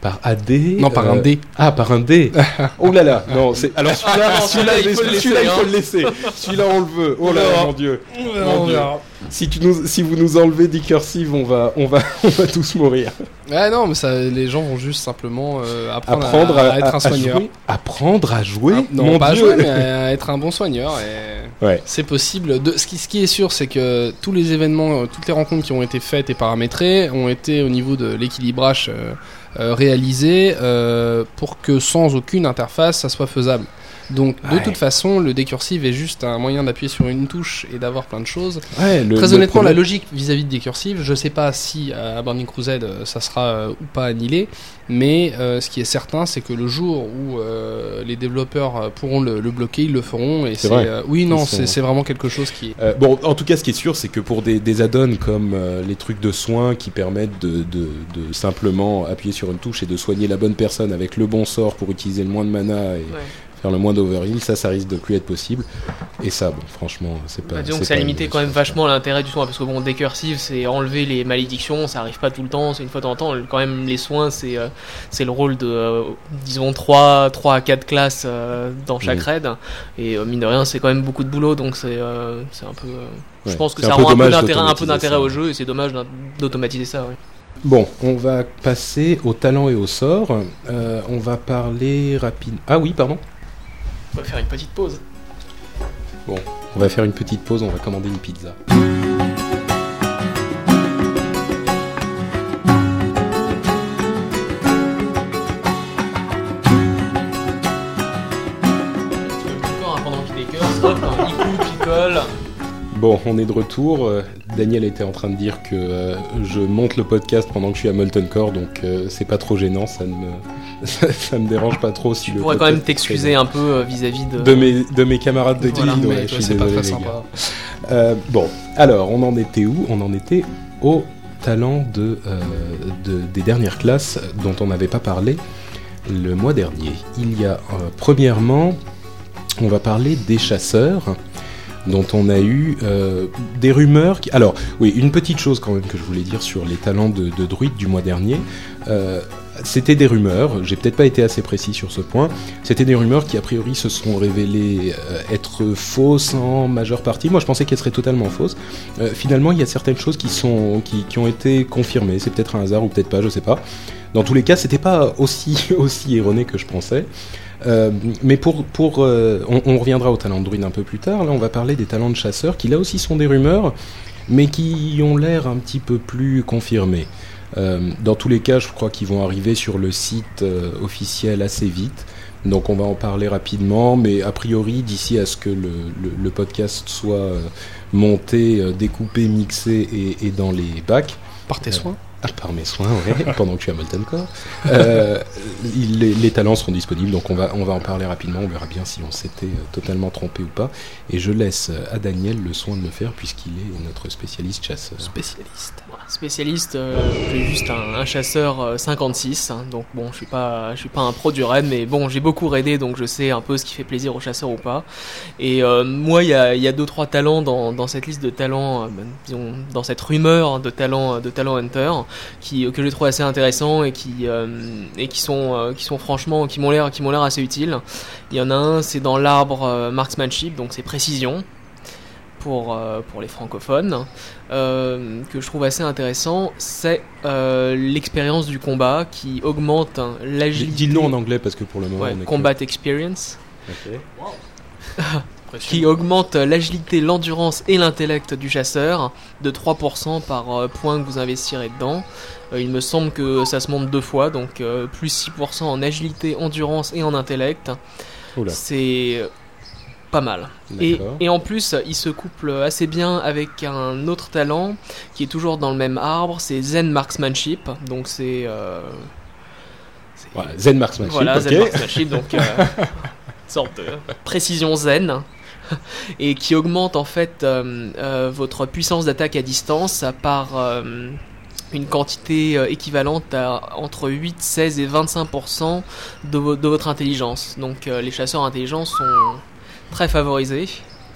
Par AD Non, par un euh, D. Ah, par un D Oh là là Non, c'est... Alors celui-là, celui-là, celui-là, il faut le il laisser, faut le laisser. Celui-là, on le veut. Oh là là, mon Dieu. Mon Dieu. Si, tu nous, si vous nous enlevez Dicursive, on va, on, va, on va tous mourir. Ouais, non, mais ça, les gens vont juste simplement euh, apprendre, Apprendre à, à, à être un à soigneur. jouer. Apprendre à jouer? Ah, non, Mon pas à jouer, mais à être un bon soigneur. Et... Ouais. C'est possible. De... Ce, qui, ce qui est sûr, c'est que tous les événements, euh, toutes les rencontres qui ont été faites et paramétrées ont été au niveau de l'équilibrage euh, euh, réalisé euh, pour que sans aucune interface, ça soit faisable. Donc, de Ouais. toute façon, le décursive est juste un moyen d'appuyer sur une touche et d'avoir plein de choses. Ouais, le- Très le honnêtement, la logique vis-à-vis de décursive, je sais pas si euh, à Burning Crusade euh, ça sera euh, ou pas annihilé, mais euh, ce qui est certain, c'est que le jour où euh, les développeurs pourront le, le bloquer, ils le feront. Et C'est vrai. euh, oui, non, c'est vraiment quelque chose qui. Euh, bon, en tout cas, ce qui est sûr, c'est que pour des, des add-ons comme euh, les trucs de soins qui permettent de, de, de simplement appuyer sur une touche et de soigner la bonne personne avec le bon sort pour utiliser le moins de mana et Ouais. Faire le moins d'overheal, ça, ça risque de plus être possible. Et ça, bon, franchement, c'est pas. Bah, disons que ça limitait quand même vachement l'intérêt du soin parce que bon décursive c'est enlever les malédictions ça arrive pas tout le temps c'est une fois de temps en temps quand même les soins c'est euh, c'est le rôle de euh, disons 3, 3 à 4 classes euh, dans chaque Mm. raid et mine de rien c'est quand même beaucoup de boulot donc c'est c'est un peu je pense que ça rend un peu d'intérêt au jeu et c'est dommage d'automatiser ça ouais. Bon, on va passer au talent et au sort. Euh, on va parler rapide. Ah oui, pardon. On va faire une petite pause On va faire une petite pause, on va commander une pizza. Bon, on est de retour. Euh, Daniel était en train de dire que euh, je monte le podcast pendant que je suis à Molten Core, donc euh, c'est pas trop gênant, ça ne me, ça, ça me dérange pas trop si tu le pourrais quand même t'excuser un peu euh, vis-à-vis de, de mes, de mes camarades de Voilà, ouais, je suis pas très sympa. Euh, bon, alors, on en était où? On en était au talent de, de- des dernières classes dont on n'avait pas parlé le mois dernier. Il y a, premièrement, on va parler des chasseurs dont on a eu euh, des rumeurs. Qui... Alors, oui, une petite chose quand même que je voulais dire sur les talents de, de druide du mois dernier. Euh, c'était des rumeurs, j'ai peut-être pas été assez précis sur ce point. C'était des rumeurs qui a priori se sont révélées euh, être fausses en majeure partie. Moi je pensais qu'elles seraient totalement fausses. Finalement il y a certaines choses qui, sont, qui ont été confirmées. C'est peut-être un hasard ou peut-être pas, je sais pas. Dans tous les cas, c'était pas aussi, aussi erroné que je pensais. Euh, mais pour, pour euh, on, on reviendra aux talents de druide un peu plus tard. Là, on va parler des talents de chasseurs qui là aussi sont des rumeurs, mais qui ont l'air un petit peu plus confirmés. Euh, dans tous les cas, je crois qu'ils vont arriver sur le site officiel assez vite. Donc on va en parler rapidement, mais a priori, d'ici à ce que le, le- le podcast soit monté, découpé, mixé et, et dans les bacs, Par tes soins. ah, par mes soins, ouais, pendant que suis à Molten Core, euh, les, les talents seront disponibles, donc on va, on va en parler rapidement, on verra bien si on s'était euh, totalement trompé ou pas. Et je laisse euh, à Daniel le soin de le faire, puisqu'il est notre spécialiste chasseur. Spécialiste. Spécialiste, euh, j'ai juste un, un chasseur euh, 56, hein, donc bon, je suis pas, je suis pas un pro du raid, mais bon, j'ai beaucoup raidé, donc je sais un peu ce qui fait plaisir aux chasseurs ou pas. Et euh, moi, il y a, y a deux trois talents dans, dans cette liste de talents, euh, ben, disons, dans cette rumeur de talents, de talents hunter. Qui que j'ai trouvé assez intéressants et qui euh, et qui sont euh, qui sont franchement qui m'ont l'air qui m'ont l'air assez utiles. Il y en a un, c'est dans l'arbre euh, marksmanship, donc c'est précision pour euh, pour les francophones euh, que je trouve assez intéressant. C'est euh, l'expérience du combat qui augmente hein, l'agilité. Dis-le en anglais parce que pour le moment, Ouais, on est que- combat experience Ok. qui augmente l'agilité, l'endurance et l'intellect du chasseur de 3% par euh, point que vous investirez dedans. Euh, il me semble que ça se monte deux fois, donc euh, plus 6% en agilité, endurance et en intellect. C'est pas mal. Et, en plus, il se couple assez bien avec un autre talent qui est toujours dans le même arbre, c'est Zen Marksmanship. Donc c'est... euh, Voilà, Zen Marksmanship, voilà. Zen Marksmanship, donc euh, sorte de précision zen et qui augmente en fait euh, euh, votre puissance d'attaque à distance par euh, une quantité équivalente à entre 8, 16 et 25% de, vo- de votre intelligence. Donc euh, les chasseurs intelligents sont très favorisés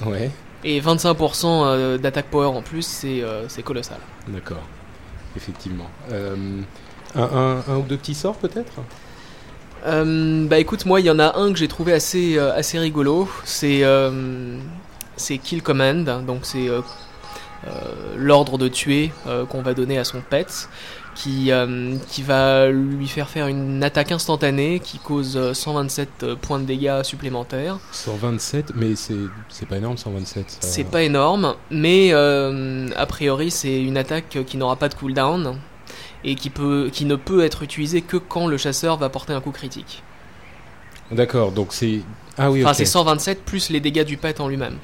Ouais, et 25% euh, d'attaque power en plus, c'est euh, colossal. d'accord. Effectivement. Euh, un, un- un ou deux petits sorts peut-être? Euh, bah écoute, moi il y en a un que j'ai trouvé assez, euh, assez rigolo. C'est euh, Kill Command, donc c'est euh, l'ordre de tuer qu'on va donner à son pet, qui, qui va lui faire faire une attaque instantanée qui cause euh, 127 euh, points de dégâts supplémentaires. 127, mais c'est c'est pas énorme 127. ça. C'est pas énorme, mais a priori c'est une attaque qui n'aura pas de cooldown et qui, peut, qui ne peut être utilisée que quand le chasseur va porter un coup critique. D'accord, donc c'est. Ah oui, Enfin, c'est 127 plus les dégâts du pet en lui-même,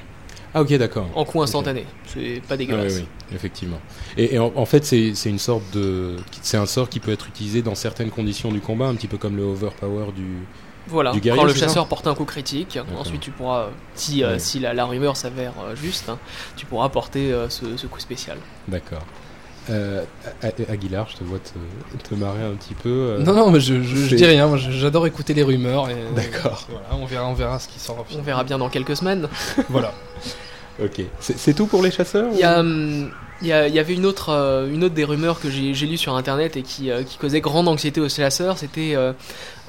Ah ok, d'accord. en coup instantané. C'est pas Ah, oui, dégueulasse. oui, effectivement. Et, et en, en fait, c'est une sorte de. C'est un sort qui peut être utilisé dans certaines conditions du combat, un petit peu comme le overpower du. Voilà, Du guerrier, quand le chasseur porte un coup critique, ensuite tu pourras, si, euh, si la, la rumeur s'avère euh, juste, hein, tu pourras porter euh, ce, ce coup spécial. D'accord. Euh, Aguilar, je te vois te, te marrer un petit peu. euh, Non, non, mais je, je, je c'est- dis rien. J'adore écouter les rumeurs. et- D'accord. Voilà, on verra, on verra ce qui sort. On verra bien dans quelques semaines. Voilà. Ok. C'est tout pour les chasseurs Il y, ou- a, hum, il y, avait une autre, euh, une autre des rumeurs que j'ai lues sur internet et qui, euh, qui causait grande anxiété aux chasseurs, c'était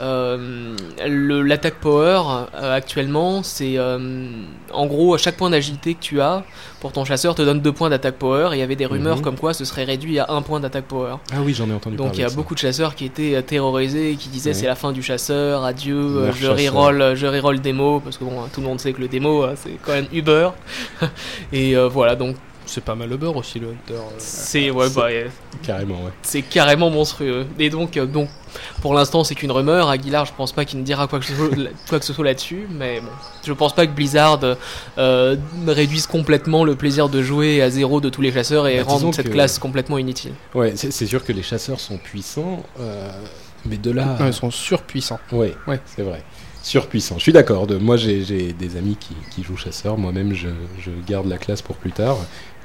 euh, l'attaque power actuellement, c'est en gros à chaque point d'agilité que tu as pour ton chasseur te donne deux points d'attaque power il y avait des rumeurs Mhm. comme quoi ce serait réduit à un point d'attaque power. Ah oui, j'en ai entendu Donc il y a ça. beaucoup de chasseurs qui étaient terrorisés et qui disaient Ouais. c'est la fin du chasseur, adieu, je reroll, je reroll démo parce que bon tout le monde sait que le démo c'est quand même Uber et voilà donc C'est pas mal le beurre aussi, le Hunter. euh. c'est ouais bah euh, Carrément, ouais. c'est carrément monstrueux et donc euh, donc pour l'instant c'est qu'une rumeur Aguilar je pense pas qu'il ne dira quoi que ce soit, quoi que ce soit là-dessus mais bon je pense pas que Blizzard euh, réduise complètement le plaisir de jouer à zéro de tous les chasseurs et Bah, rende cette que- classe complètement inutile Ouais, c'est sûr que les chasseurs sont puissants, euh, mais de là. Non, ils sont surpuissants. Ouais, Ouais. c'est vrai. Surpuissant. Je suis d'accord. Moi, j'ai j'ai des amis qui, qui jouent chasseur. Moi-même, je, je garde la classe pour plus tard.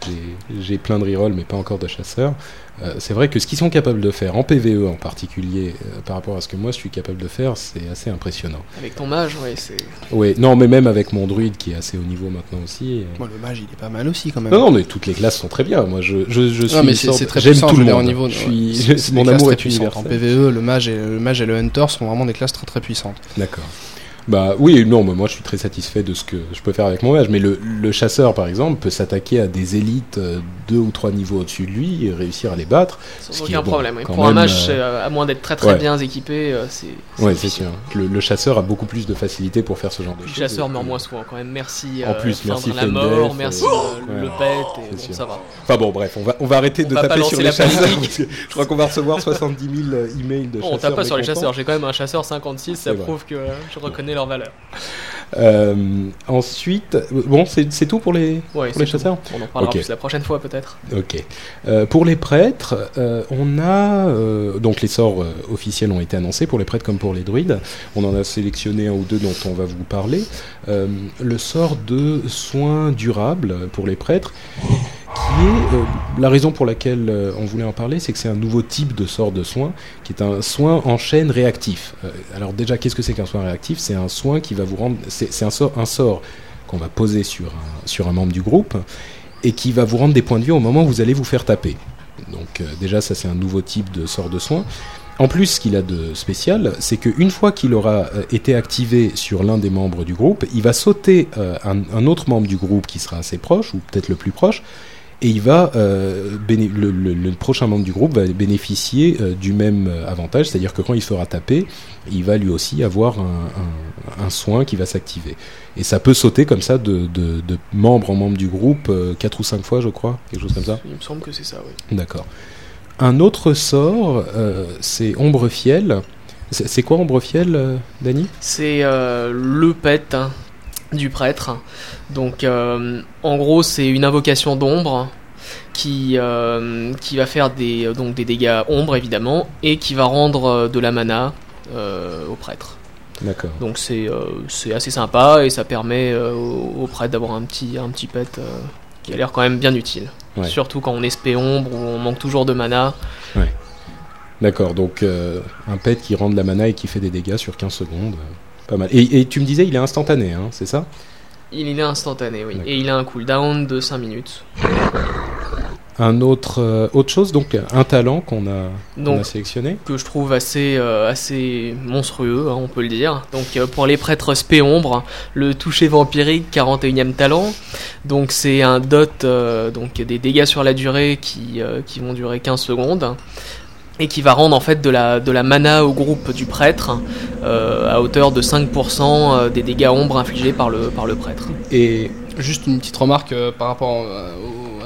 J'ai- J'ai plein de rerolls, mais pas encore de chasseurs. Euh, c'est vrai que ce qu'ils sont capables de faire, en PVE en particulier, euh, par rapport à ce que moi je suis capable de faire, c'est assez impressionnant. avec ton mage ouais c'est Ouais, non, mais même avec mon druide qui est assez haut niveau maintenant aussi. et- Moi, le mage, il est pas mal aussi quand même. Non, non, mais toutes les classes sont très bien. Moi, je, je, je suis. Non, mais c'est très J'aime puissant, tout je le monde. au niveau. je suis, mon amour très est puissantes. En universel. PVE, le mage, et, le mage et le Hunter sont vraiment des classes très très puissantes. D'accord. Bah oui, non, mais moi je suis très satisfait de ce que je peux faire avec mon mage. Mais le, le chasseur, par exemple, peut s'attaquer à des élites euh, deux ou trois niveaux au-dessus de lui et réussir à les battre. sans aucun bon, problème oui. pour un mage euh, euh, à moins d'être très très ouais. bien équipé c'est Ouais, c'est sûr. Le, le chasseur a beaucoup plus de facilité pour faire ce genre de choses. le chasseur meurt moins souvent quand même. Merci. En plus, merci la mort, merci ouais. le pet, et bon, ça va. Enfin bon, bref, on va, on va arrêter On de va taper sur les chasseurs. je crois qu'on va recevoir 70 000 emails de Bon, on chasseurs. tape pas sur les chasseurs. J'ai quand même un chasseur 56, ça prouve que je reconnais leur valeur. Euh, ensuite, bon, c'est tout pour les, Ouais, pour les c'est chasseurs On en parlera plus la prochaine fois peut-être. Ok. Euh, pour les prêtres, euh, on a donc les sorts officiels ont été annoncés pour les prêtres comme pour les druides. On en a sélectionné un ou deux dont on va vous parler. Le sort de soins durables pour les prêtres, qui est euh, la raison pour laquelle euh, on voulait en parler, c'est que c'est un nouveau type de sort de soin, qui est un soin en chaîne réactif. Euh, alors déjà, qu'est-ce que c'est qu'un soin réactif? C'est un soin qui va vous rendre, c'est un sort, qu'on va poser sur un, membre du groupe et qui va vous rendre des points de vie au moment où vous allez vous faire taper. Donc déjà, ça c'est un nouveau type de sort de soin. En plus, ce qu'il a de spécial, c'est qu'une fois qu'il aura été activé sur l'un des membres du groupe, il va sauter un autre membre du groupe qui sera assez proche, ou peut-être le plus proche, et il va euh, béné- le, le- le prochain membre du groupe va bénéficier euh, du même euh, avantage, c'est-à-dire que quand il sera tapé, il va lui aussi avoir un, un- un soin qui va s'activer. Et ça peut sauter comme ça de, de, de membre en membre du groupe euh, quatre ou cinq fois, je crois, quelque chose comme ça. Il me semble que c'est ça, oui. D'accord. Un autre sort, euh, c'est Ombre Fiel. C'est c'est quoi Ombre Fiel, euh, Dany? C'est euh, le pet hein, du prêtre. Donc, euh, en gros, c'est une invocation d'ombre qui, euh, qui va faire des, donc des dégâts ombre, évidemment, et qui va rendre euh, de la mana euh, au prêtre. D'accord. Donc, c'est c'est assez sympa et ça permet au, au prêtre d'avoir un petit, un petit pet qui a l'air quand même bien utile. Ouais. Surtout quand on est spé ombre ou on manque toujours de mana. D'accord, donc un pet qui rend de la mana et qui fait des dégâts sur 15 secondes. Pas mal. Et, et tu me disais, il est instantané, hein, c'est ça? Il, il est instantané, oui. Et il a un cooldown de 5 minutes. Un autre, euh, autre chose, donc un talent qu'on a, sélectionné? que je trouve assez, euh, assez monstrueux, hein, on peut le dire. Donc euh, pour les prêtres spé ombre, le toucher vampirique 41e talent. Donc c'est un dot, donc des dégâts sur la durée qui, qui vont durer 15 secondes. Et qui va rendre en fait de la, mana au groupe du prêtre euh, à hauteur de 5% des dégâts ombre infligés par le, par le prêtre. Et Juste une petite remarque euh, par rapport euh,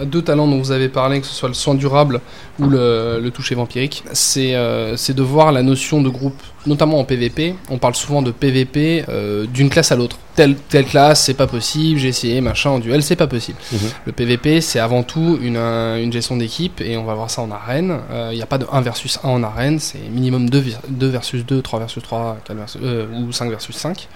à deux talents dont vous avez parlé, que ce soit le soin durable ou le, toucher vampirique. C'est euh, de voir la notion de groupe, notamment en PVP. On parle souvent de PVP euh, d'une classe à l'autre. Telle, telle classe, c'est pas possible, j'ai essayé, machin, en duel, c'est pas possible. Mhm. Le PVP, c'est avant tout une, euh, une gestion d'équipe et on va voir ça en arène. Il n'y a pas de 1 versus 1 en arène, c'est minimum 2, 2 versus 2, 3 versus 3, 4 versus, euh, ou 5 versus 5.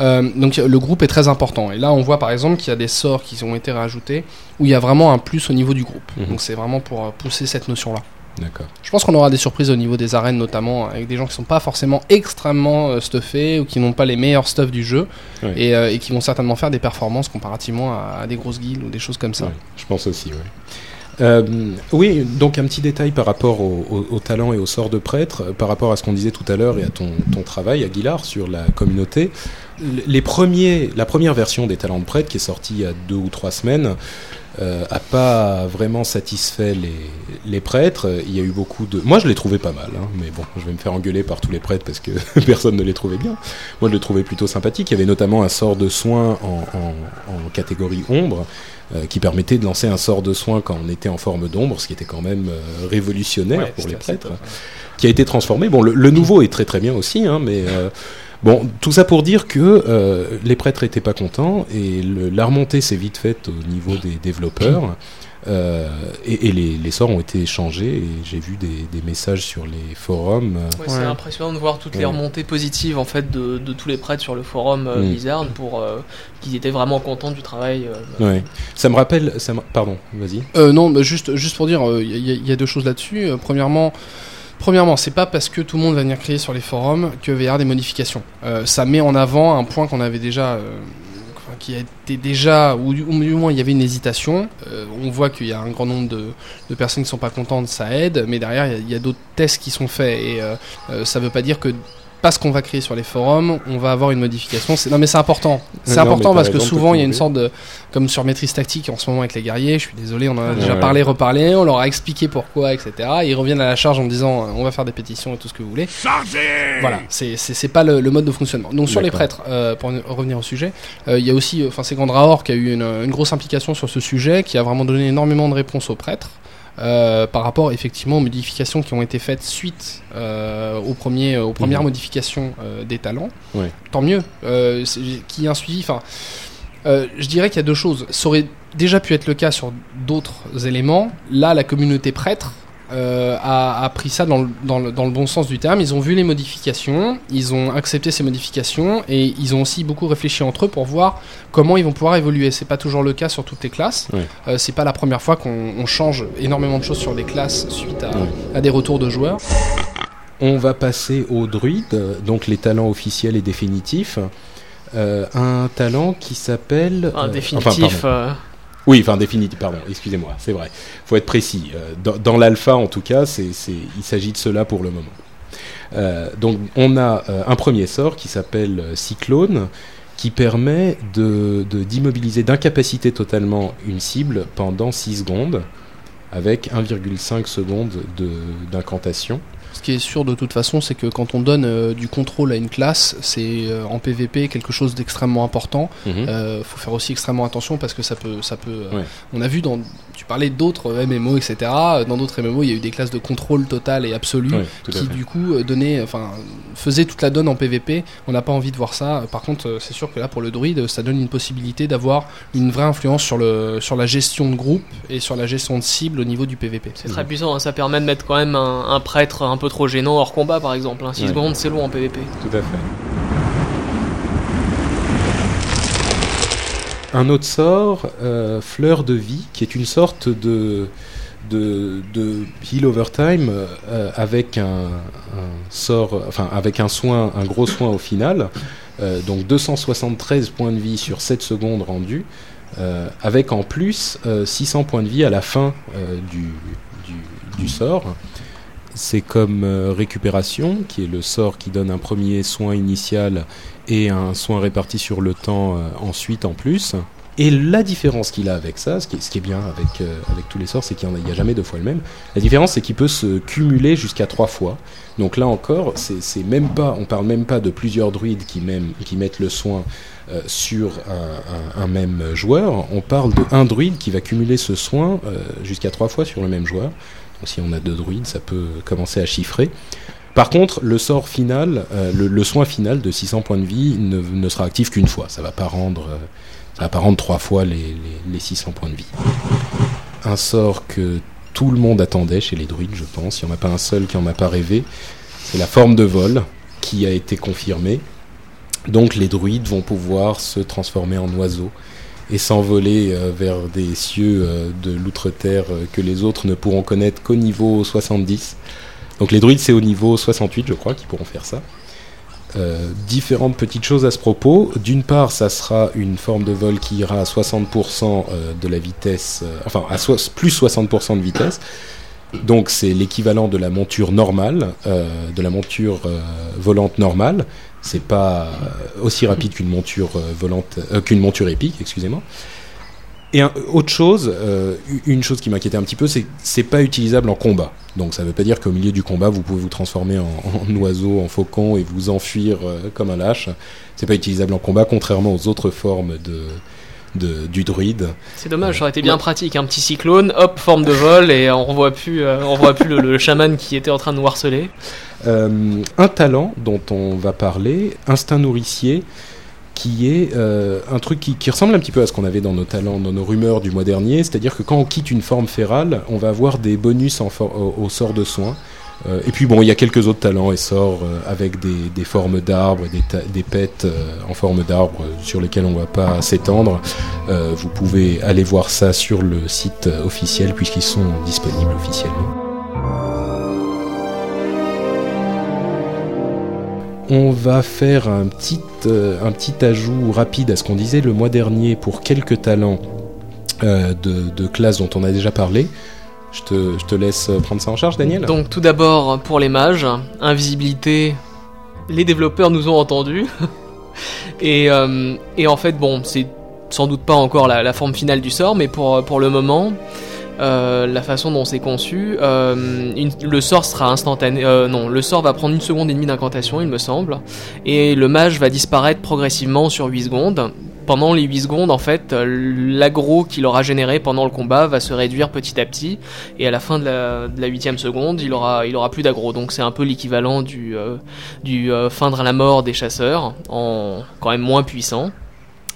Euh, donc le groupe est très important. Et là, on voit par exemple qu'il y a des sorts qui ont été rajoutés où il y a vraiment un plus au niveau du groupe. Mhm. Donc c'est vraiment pour euh, pousser cette notion-là. D'accord. Je pense qu'on aura des surprises au niveau des arènes, notamment avec des gens qui sont pas forcément extrêmement euh, stuffés ou qui n'ont pas les meilleurs stuff du jeu et, euh, et qui vont certainement faire des performances comparativement à, à des grosses guildes ou des choses comme ça. Je pense aussi, ouais. Euh, oui, donc un petit détail par rapport au, au- au talent et au sort de prêtre, par rapport à ce qu'on disait tout à l'heure et à ton, ton travail, Aguilar, sur la communauté. Les premiers, la première version des talents de prêtre, qui est sortie il y a deux ou trois semaines, euh, a pas vraiment satisfait les, les prêtres. Il y a eu beaucoup de... Moi, je l'ai trouvé pas mal, hein, mais bon, je vais me faire engueuler par tous les prêtres parce que personne ne les trouvait bien. Moi, je le trouvais plutôt sympathique. Il y avait notamment un sort de soin en, en- en catégorie ombre euh, qui permettait de lancer un sort de soin quand on était en forme d'ombre, ce qui était quand même euh, révolutionnaire Ouais, pour les prêtres, qui a été transformé. Bon, le, le nouveau est très très bien aussi, hein, mais bon, tout ça pour dire que euh, les prêtres étaient pas contents et le- la remontée s'est vite faite au niveau des développeurs. euh, et et les, les sorts ont été changés et j'ai vu des, des messages sur les forums. euh, Ouais, C'est Ouais. impressionnant de voir toutes les remontées positives en fait de, de tous les prêtres sur le forum euh, Mm. Blizzard pour euh, qu'ils étaient vraiment contents du travail. euh, ouais. Ça me rappelle, ça me- pardon, vas-y. Euh, non, bah, juste, juste pour dire, il y, a- y a deux choses là-dessus. Euh, premièrement, premièrement, c'est pas parce que tout le monde va venir crier sur les forums que va y avoir des modifications. Euh, ça met en avant un point qu'on avait déjà, euh, qui a été déjà, ou du, moins il y avait une hésitation. Euh, on voit qu'il y a un grand nombre de, personnes qui sont pas contentes, ça aide, mais derrière il y a- a, d'autres tests qui sont faits et ça veut pas dire que parce qu'on va créer sur les forums, on va avoir une modification. C'est- Non mais c'est important. C'est important parce que souvent il y a une sorte de, comme sur maîtrise tactique en ce moment avec les guerriers, je suis désolé, on en a déjà Ouais. parlé, reparlé, on leur a expliqué pourquoi, etc. Et ils reviennent à la charge en disant euh, on va faire des pétitions et tout ce que vous voulez. Voilà, c'est pas le, le mode de fonctionnement. Donc sur les prêtres, euh, pour en- revenir au sujet, euh, il y a aussi, enfin c'est Gandrahor qui a eu une, une grosse implication sur ce sujet, qui a vraiment donné énormément de réponses aux prêtres. Euh, par rapport effectivement aux modifications qui ont été faites suite euh, aux, premiers, aux premières Mhm. modifications euh, des talents. Ouais. Tant mieux. Qui a un suivi. Enfin, je dirais qu'il y a deux choses. Ça aurait déjà pu être le cas sur d'autres éléments. Là, la communauté prêtre euh, a, a pris ça dans le, dans, le, dans le bon sens du terme. Ils ont vu les modifications, ils ont accepté ces modifications et ils ont aussi beaucoup réfléchi entre eux pour voir comment ils vont pouvoir évoluer. C'est pas toujours le cas sur toutes les classes. Ouais. Euh, c'est pas la première fois qu'on on change énormément de choses sur les classes suite à, des retours de joueurs. On va passer aux druides, donc les talents officiels et définitifs. Euh, un talent qui s'appelle... un euh, définitif. enfin, Oui, enfin définitif, pardon, excusez-moi, c'est vrai. faut être précis. Euh, dans, l'alpha, en tout cas, c'est, il s'agit de cela pour le moment. Euh, donc on a euh, un premier sort qui s'appelle Cyclone, qui permet de, d'immobiliser, d'incapaciter totalement une cible pendant 6 secondes, avec 1,5 secondes de, d'incantation. Ce qui est sûr de toute façon, c'est que quand on donne euh, du contrôle à une classe, c'est euh, en PVP quelque chose d'extrêmement important. Mhm. Euh, faut faire aussi extrêmement attention parce que ça peut, ça peut. euh, Ouais. On a vu dans, tu parlais d'autres MMO, etc. Dans d'autres MMO, il y a eu des classes de contrôle total et absolu Ouais, qui du coup donnaient, enfin, faisaient toute la donne en PVP. On n'a pas envie de voir ça. Par contre, c'est sûr que là, pour le druide, ça donne une possibilité d'avoir une vraie influence sur le, sur la gestion de groupe et sur la gestion de cible au niveau du PVP. C'est très puissant, hein, ça permet de mettre quand même un, un prêtre un peu trop gênant hors combat par exemple. 6 Ouais. secondes c'est long en PvP. Tout à fait. Un autre sort, euh, Fleur de vie, qui est une sorte de, de, de heal over time euh, avec un, un sort, enfin avec un soin, un gros soin au final. Euh, donc 273 points de vie sur 7 secondes rendus, euh, avec en plus euh, 600 points de vie à la fin du, du, du sort. C'est comme euh, récupération, qui est le sort qui donne un premier soin initial et un soin réparti sur le temps euh, ensuite en plus. Et la différence qu'il a avec ça, ce qui est, ce qui est bien avec, euh, tous les sorts, c'est qu'il n'y a, a jamais deux fois le même. La différence, c'est qu'il peut se cumuler jusqu'à trois fois. Donc là encore, c'est même pas, on parle même pas de plusieurs druides qui, qui mettent le soin sur un, même joueur. On parle de un druide qui va cumuler ce soin jusqu'à trois fois sur le même joueur. Si on a deux druides, ça peut commencer à chiffrer. Par contre, le sort final, euh, le, soin final de 600 points de vie ne, sera actif qu'une fois. Ça va euh, va pas rendre trois fois les, les, les 600 points de vie. Un sort que tout le monde attendait chez les druides, je pense. Il n'y en a pas un seul qui en a pas rêvé. C'est la forme de vol qui a été confirmée. Donc les druides vont pouvoir se transformer en oiseaux et s'envoler euh, vers des cieux euh, de l'outre-terre euh, que les autres ne pourront connaître qu'au niveau 70. Donc les druides c'est au niveau 68 je crois qu'ils pourront faire ça. Différentes petites choses à ce propos. D'une part, ça sera une forme de vol qui ira à 60% euh, de la vitesse, enfin à plus 60% de vitesse. Donc c'est l'équivalent de la monture normale, de la monture volante normale. C'est pas euh, aussi rapide qu'une monture euh, volante, euh, qu'une monture épique, excusez-moi. Et autre chose, une chose qui m'inquiétait un petit peu, c'est que c'est pas utilisable en combat. Donc ça veut pas dire qu'au milieu du combat, vous pouvez vous transformer en, oiseau, en faucon et vous enfuir comme un lâche. C'est pas utilisable en combat, contrairement aux autres formes de, de- du druide. C'est dommage, ça aurait été bien pratique, un petit cyclone, hop, forme de vol et on revoit plus, euh, on revoit plus le, le chaman qui était en train de nous harceler. Euh, un talent dont on va parler, instinct nourricier, qui est euh, un truc qui, qui ressemble un petit peu à ce qu'on avait dans nos talents, dans nos rumeurs du mois dernier, c'est-à-dire que quand on quitte une forme férale, on va avoir des bonus en for- au, au sort de soins. Euh, et puis bon, il y a quelques autres talents et sorts euh, avec des, formes d'arbres, des, des pets euh, en forme d'arbres sur lesquels on va pas s'étendre. Vous pouvez aller voir ça sur le site officiel puisqu'ils sont disponibles officiellement. On va faire un petit, un petit ajout rapide à ce qu'on disait le mois dernier pour quelques talents de, classes dont on a déjà parlé. Je te, laisse prendre ça en charge, Daniel Donc tout d'abord pour les mages, invisibilité, les développeurs nous ont entendus. et, euh, et en fait, bon, c'est sans doute pas encore la, forme finale du sort, mais pour le moment, euh, la façon dont c'est conçu, euh, le sort sera instantané. euh, non, le sort va prendre une seconde et demie d'incantation, il me semble, et le mage va disparaître progressivement sur 8 secondes. Pendant les 8 secondes, en fait, l'aggro qu'il aura généré pendant le combat va se réduire petit à petit, et à la fin de la, de la 8 seconde, il aura, il aura plus d'aggro. Donc c'est un peu l'équivalent du, feindre à la mort des chasseurs, en quand même moins puissant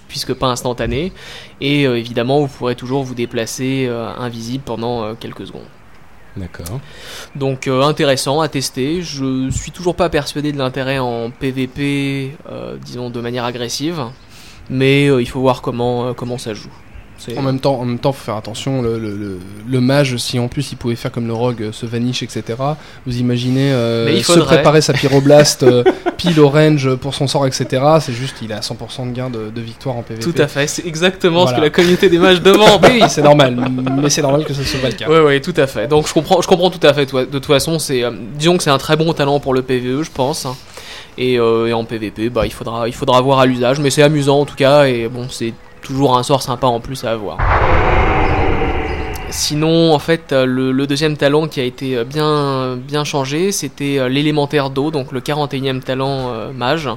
puisque pas instantané, et euh, évidemment vous pourrez toujours vous déplacer euh, invisible pendant euh, quelques secondes. D'accord. Donc euh, intéressant à tester, je suis toujours pas persuadé de l'intérêt en PVP, euh, disons de manière agressive, mais euh, il faut voir comment, comment ça joue. En même temps, en même temps, faut faire attention. Le, le, le, le mage, si en plus il pouvait faire comme le rogue, euh, se vanish, etc. Vous imaginez euh, il se préparer sa pyroblast euh, pile au range pour son sort, etc. C'est juste, il a 100% de gain de, de victoire en PvP. Tout à fait, c'est exactement ce que la communauté des mages demande. Oui, c'est normal, mais c'est normal que ce soit pas le cas. Ouais, ouais, tout à fait. Donc je comprends, je comprends tout à fait. De toute façon, c'est, euh, disons que c'est un très bon talent pour le PVE, je pense. Et, euh, et en PVP, bah, il faudra, il faudra voir à l'usage, mais c'est amusant en tout cas. Et bon, c'est toujours un sort sympa en plus à avoir. Sinon, en fait, euh, le, le deuxième talent qui a été euh, bien, bien changé, c'était euh, l'élémentaire d'eau, donc le 41e talent euh, mage,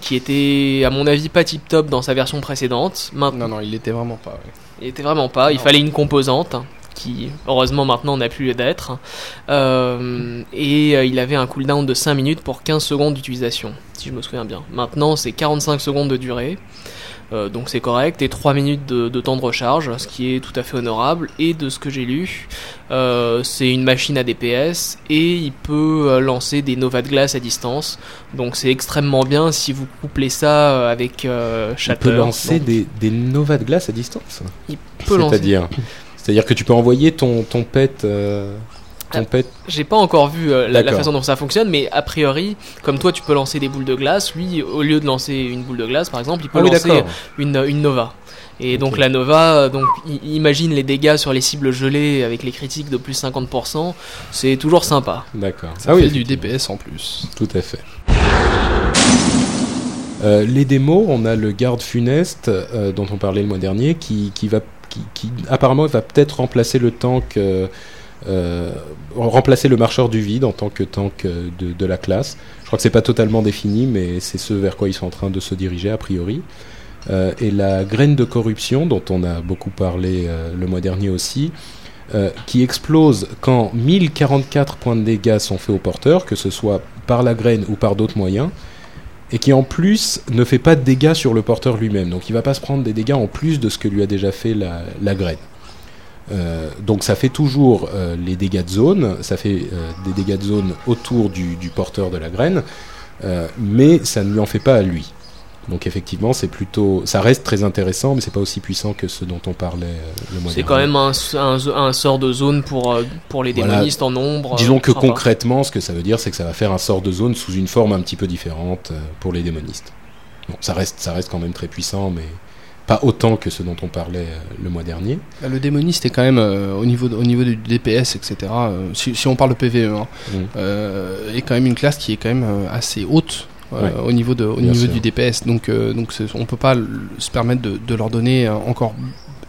qui était, à mon avis, pas tip top dans sa version précédente. Maintenant, Non, non, il l'était vraiment pas. ouais. il était vraiment pas. Il Non. fallait une composante qui, heureusement, maintenant n'a plus lieu d'être. Euh, et euh, il avait un cooldown de 5 minutes pour 15 secondes d'utilisation, si je me souviens bien. Maintenant, c'est 45 secondes de durée. Euh, donc c'est correct, et 3 minutes de, de temps de recharge, ce qui est tout à fait honorable. Et de ce que j'ai lu, euh, c'est une machine à DPS, et il peut euh, lancer des Nova de glace à distance. Donc c'est extrêmement bien si vous couplez ça avec euh, Shatter. peux lancer Donc, des, des Nova de glace à distance? il peut lancer C'est-à-dire, c'est-à-dire que tu peux envoyer ton ton pet, Ah. J'ai pas encore vu euh, la, façon dont ça fonctionne, mais a priori, comme toi tu peux lancer des boules de glace, lui, au lieu de lancer une boule de glace par exemple, il peut Ah oui, lancer une, une Nova. Et donc la Nova, euh, donc imagine les dégâts sur les cibles gelées avec les critiques de plus 50%, c'est toujours sympa. D'accord. Ça ah oui, fait du effectivement. DPS en plus. Tout à fait. Euh, les démos, on a le garde funeste euh, dont on parlait le mois dernier, qui, qui va, qui, qui apparemment va peut-être remplacer le tank, euh, remplacer le marcheur du vide en tant que tank euh, de, de la classe. Je crois que c'est pas totalement défini, mais c'est ce vers quoi ils sont en train de se diriger a priori. Euh, et la graine de corruption dont on a beaucoup parlé euh, le mois dernier aussi, euh, qui explose quand 1044 points de dégâts sont faits au porteur, que ce soit par la graine ou par d'autres moyens, et qui en plus ne fait pas de dégâts sur le porteur lui-même. Donc il va pas se prendre des dégâts en plus de ce que lui a déjà fait la graine. Euh, donc ça fait toujours euh, les dégâts de zone, ça fait euh, des dégâts de zone autour du, du porteur de la graine, mais ça ne lui en fait pas à lui. Donc effectivement, c'est plutôt, ça reste très intéressant, mais c'est pas aussi puissant que ce dont on parlait le mois C'est dernier. quand même un, un, un sort de zone pour, pour les Voilà. démonistes en nombre. Disons que concrètement, ce que ça veut dire, c'est que ça va faire un sort de zone sous une forme un petit peu différente pour les démonistes. Bon, ça reste, ça reste quand même très puissant, mais pas autant que ce dont on parlait euh, le mois dernier. Bah, Le démoniste est quand même euh, au niveau de- au niveau du DPS, etc. euh, si, si on parle de PVE, hein, Mm. euh, est quand même une classe qui est quand même assez haute. Ouais. au niveau, de, au niveau sûr. du DPS donc donc on peut pas se permettre de, de leur donner encore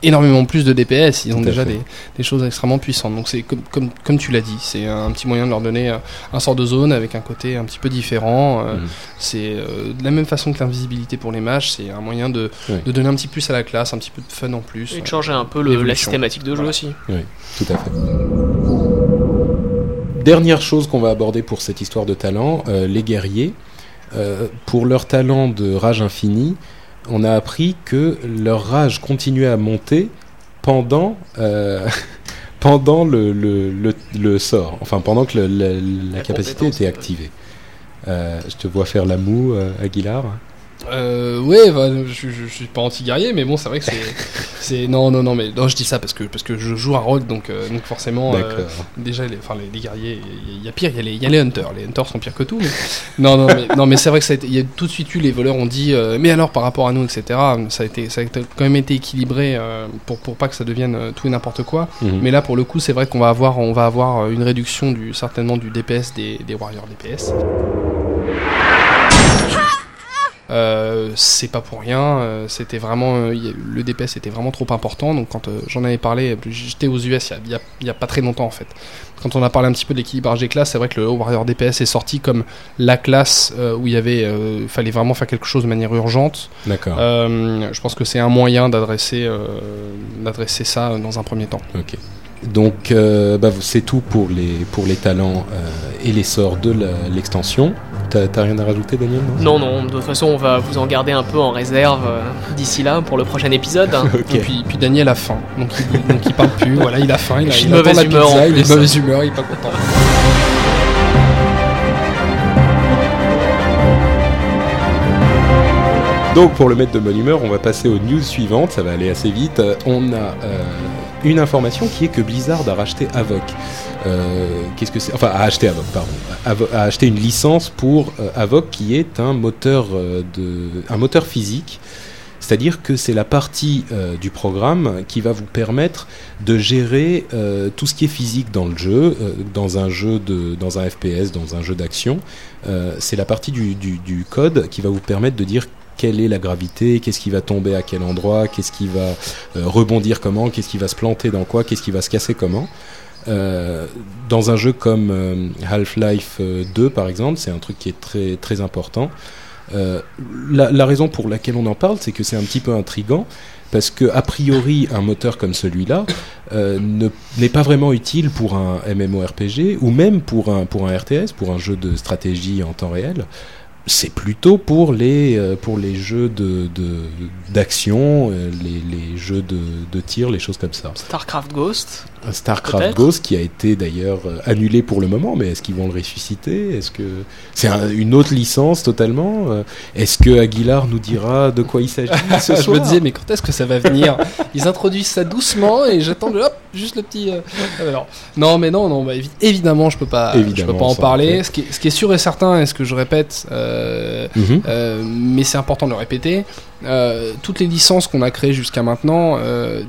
énormément plus de DPS ils ont déjà des, des choses extrêmement puissantes donc c'est comme, comme, comme tu l'as dit c'est un petit moyen de leur donner euh, un sort de zone avec un côté un petit peu différent euh, Mhm. c'est euh, de la même façon que l'invisibilité pour les mages c'est un moyen de, donner un petit plus à la classe un petit peu de fun en plus Et de changer un peu le- la systématique de jeu Voilà. aussi. Tout à fait. Dernière chose qu'on va aborder pour cette histoire de talent, euh, les guerriers. Euh, pour leur talent de rage infinie, on a appris que leur rage continuait à monter pendant, euh, pendant le, le, le, le sort, enfin pendant que le- la, capacité était activée. Euh, je te vois faire la moue, euh, Aguilar. Euh, ouais, bah, je, je, je suis pas anti-guerrier, mais bon, c'est vrai que c'est, non, non, non, mais non, je dis ça parce que parce que je joue un rogue, donc donc forcément, euh, déjà, les, enfin, les, les guerriers, il y, a pire, il y, a les- y a les hunters, les hunters sont pires que tout. Mais... non, non, mais non, mais c'est vrai que ça a été, il y a tout de suite eu les voleurs ont dit, euh, mais alors par rapport à nous, etc. Ça a été, ça a quand même été équilibré euh, pour pour pas que ça devienne euh, tout et n'importe quoi. Mhm. Mais là, pour le coup, c'est vrai qu'on va avoir, on va avoir euh, une réduction du certainement du DPS des, des warriors DPS. Euh, c'est pas pour rien, euh, c'était vraiment euh, le DPS était vraiment trop important. Donc quand j'en avais parlé, j'étais aux US il y, a, il y pas très longtemps en fait. Quand on a parlé un petit peu de l'équilibrage des classes, c'est vrai que le Warrior DPS est sorti comme la classe où il y avait, fallait vraiment faire quelque chose de manière urgente. D'accord. Je pense que c'est un moyen d'adresser, d'adresser ça dans un premier temps. Ok. Donc bah, c'est tout pour les, pour les talents et les sorts de l'extension. T'as rien à rajouter, Daniel Non, non, de toute façon, on va vous en garder un peu en réserve euh, d'ici là pour le prochain épisode. Et puis, puis Daniel a faim, donc il, donc il parle plus. Voilà, il a faim, il, a, il de attend la mauvaise humeur, pizza, il est mauvaise humeur, il est pas content. Donc pour le mettre de bonne humeur, on va passer aux news suivantes, ça va aller assez vite. Euh, On a euh, une information qui est que Blizzard a racheté Avoc. Euh, Qu'est-ce que c'est Enfin, a acheté Avoc, pardon. Avo- a acheté une licence pour euh, Avoc qui est un moteur euh, de, un moteur physique. C'est-à-dire que c'est la partie du programme qui va vous permettre de gérer tout ce qui est physique dans le jeu, dans un jeu de, dans un FPS, dans un jeu d'action. C'est la partie du, code qui va vous permettre de dire quelle est la gravité, qu'est-ce qui va tomber à quel endroit, qu'est-ce qui va rebondir comment, qu'est-ce qui va se planter dans quoi, qu'est-ce qui va se casser comment. Euh, dans un jeu comme euh, Half-Life euh, 2 par exemple, c'est un truc qui est très très important. Euh, la, la raison pour laquelle on en parle, c'est que c'est un petit peu intrigant parce que a priori un moteur comme celui-là euh, ne- n'est pas vraiment utile pour un MMORPG ou même pour un pour un RTS, pour un jeu de stratégie en temps réel. C'est plutôt pour les euh, pour les jeux de d'action, euh, les, les jeux de, de tir, les choses comme ça. Starcraft Ghost. Starcraft. Ghost qui a été d'ailleurs euh, annulé pour le moment, mais est-ce qu'ils vont le ressusciter? Est-ce que c'est un- une autre licence totalement? Est-ce que Aguilar nous dira de quoi il s'agit ce je soir? me disais, mais quand est-ce que ça va venir? Ils introduisent ça doucement et j'attends le hop, juste le petit. euh, alors, non, mais non, non, bah, évi- évidemment, je peux pas, je peux pas en parler. Ce qui, est, ce qui est sûr et certain, et ce que je répète, euh, Mhm. euh, mais c'est important de le répéter, euh, toutes les licences qu'on a créées jusqu'à maintenant, euh,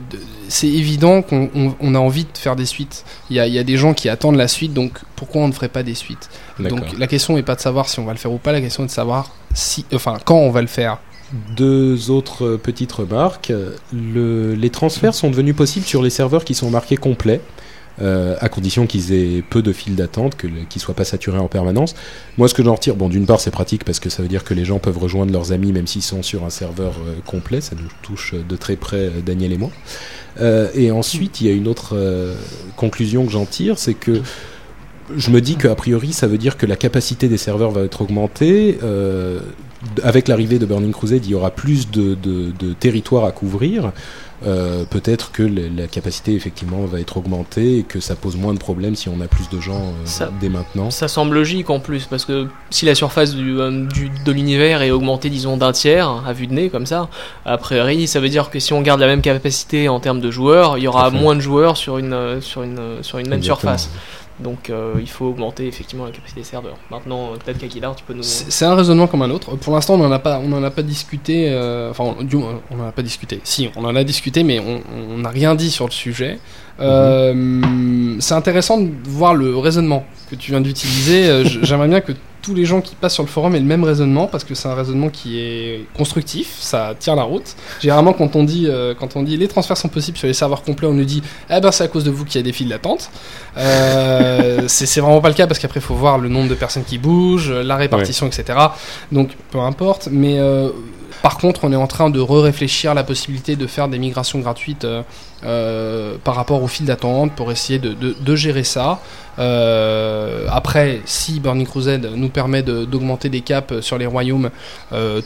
c'est évident qu'on on- on a envie de faire des suites. Il y a, il y a des gens qui attendent la suite, donc pourquoi on ne ferait pas des suites? Donc la question n'est pas de savoir si on va le faire ou pas, la question est de savoir si, enfin, quand on va le faire. Deux autres euh, petites remarques. Le- les transferts sont devenus possibles sur les serveurs qui sont marqués complets. Euh, à condition qu'ils aient peu de files d'attente, qu'ils soient pas saturés en permanence. Moi, ce que j'en retire, bon, d'une part, c'est pratique parce que ça veut dire que les gens peuvent rejoindre leurs amis même s'ils sont sur un serveur euh, complet. Ça nous touche euh, de très près, euh, Daniel et moi. Et ensuite, il y a une autre conclusion que j'en tire, c'est que je me dis qu'a priori, ça veut dire que la capacité des serveurs va être augmentée. euh, avec l'arrivée de Burning Crusade, il y aura plus de, de, de territoire à couvrir. Euh, Peut-être que la capacité effectivement va être augmentée et que ça pose moins de problèmes si on a plus de gens euh, Ça- dès maintenant. Ça semble logique en plus, parce que si la surface du, euh, du- de l'univers est augmentée, disons, d'un tiers, à vue de nez, comme ça, a priori, ça veut dire que si on garde la même capacité en termes de joueurs, il y aura moins de joueurs sur une, sur une, sur une même Exactement. surface. Donc euh, il faut augmenter effectivement la capacité des serveurs. Maintenant, euh, peut-être qu'Aguilar, tu peux nous. C'est un raisonnement comme un autre. Pour l'instant, on n'en a pas, on en a pas discuté. euh, enfin, on- n'en a pas discuté. Si, on en a discuté, mais on n'a rien dit sur le sujet. Euh, C'est intéressant de voir le raisonnement que tu viens d'utiliser. Euh, J'aimerais bien que tous les gens qui passent sur le forum aient le même raisonnement parce que c'est un raisonnement qui est constructif, ça tient la route. Généralement, quand on dit, euh, quand on dit les transferts sont possibles sur les serveurs complets, on nous dit, eh ben c'est à cause de vous qu'il y a des files d'attente. Euh, c'est vraiment pas le cas parce qu'après il faut voir le nombre de personnes qui bougent, la répartition, etc. Donc peu importe, mais par contre on est en train de re-réfléchir la possibilité de faire des migrations gratuites euh, euh, par rapport aux files d'attente pour essayer de, gérer ça. Euh, après, si Burning Crusade nous permet d'augmenter des caps sur les royaumes,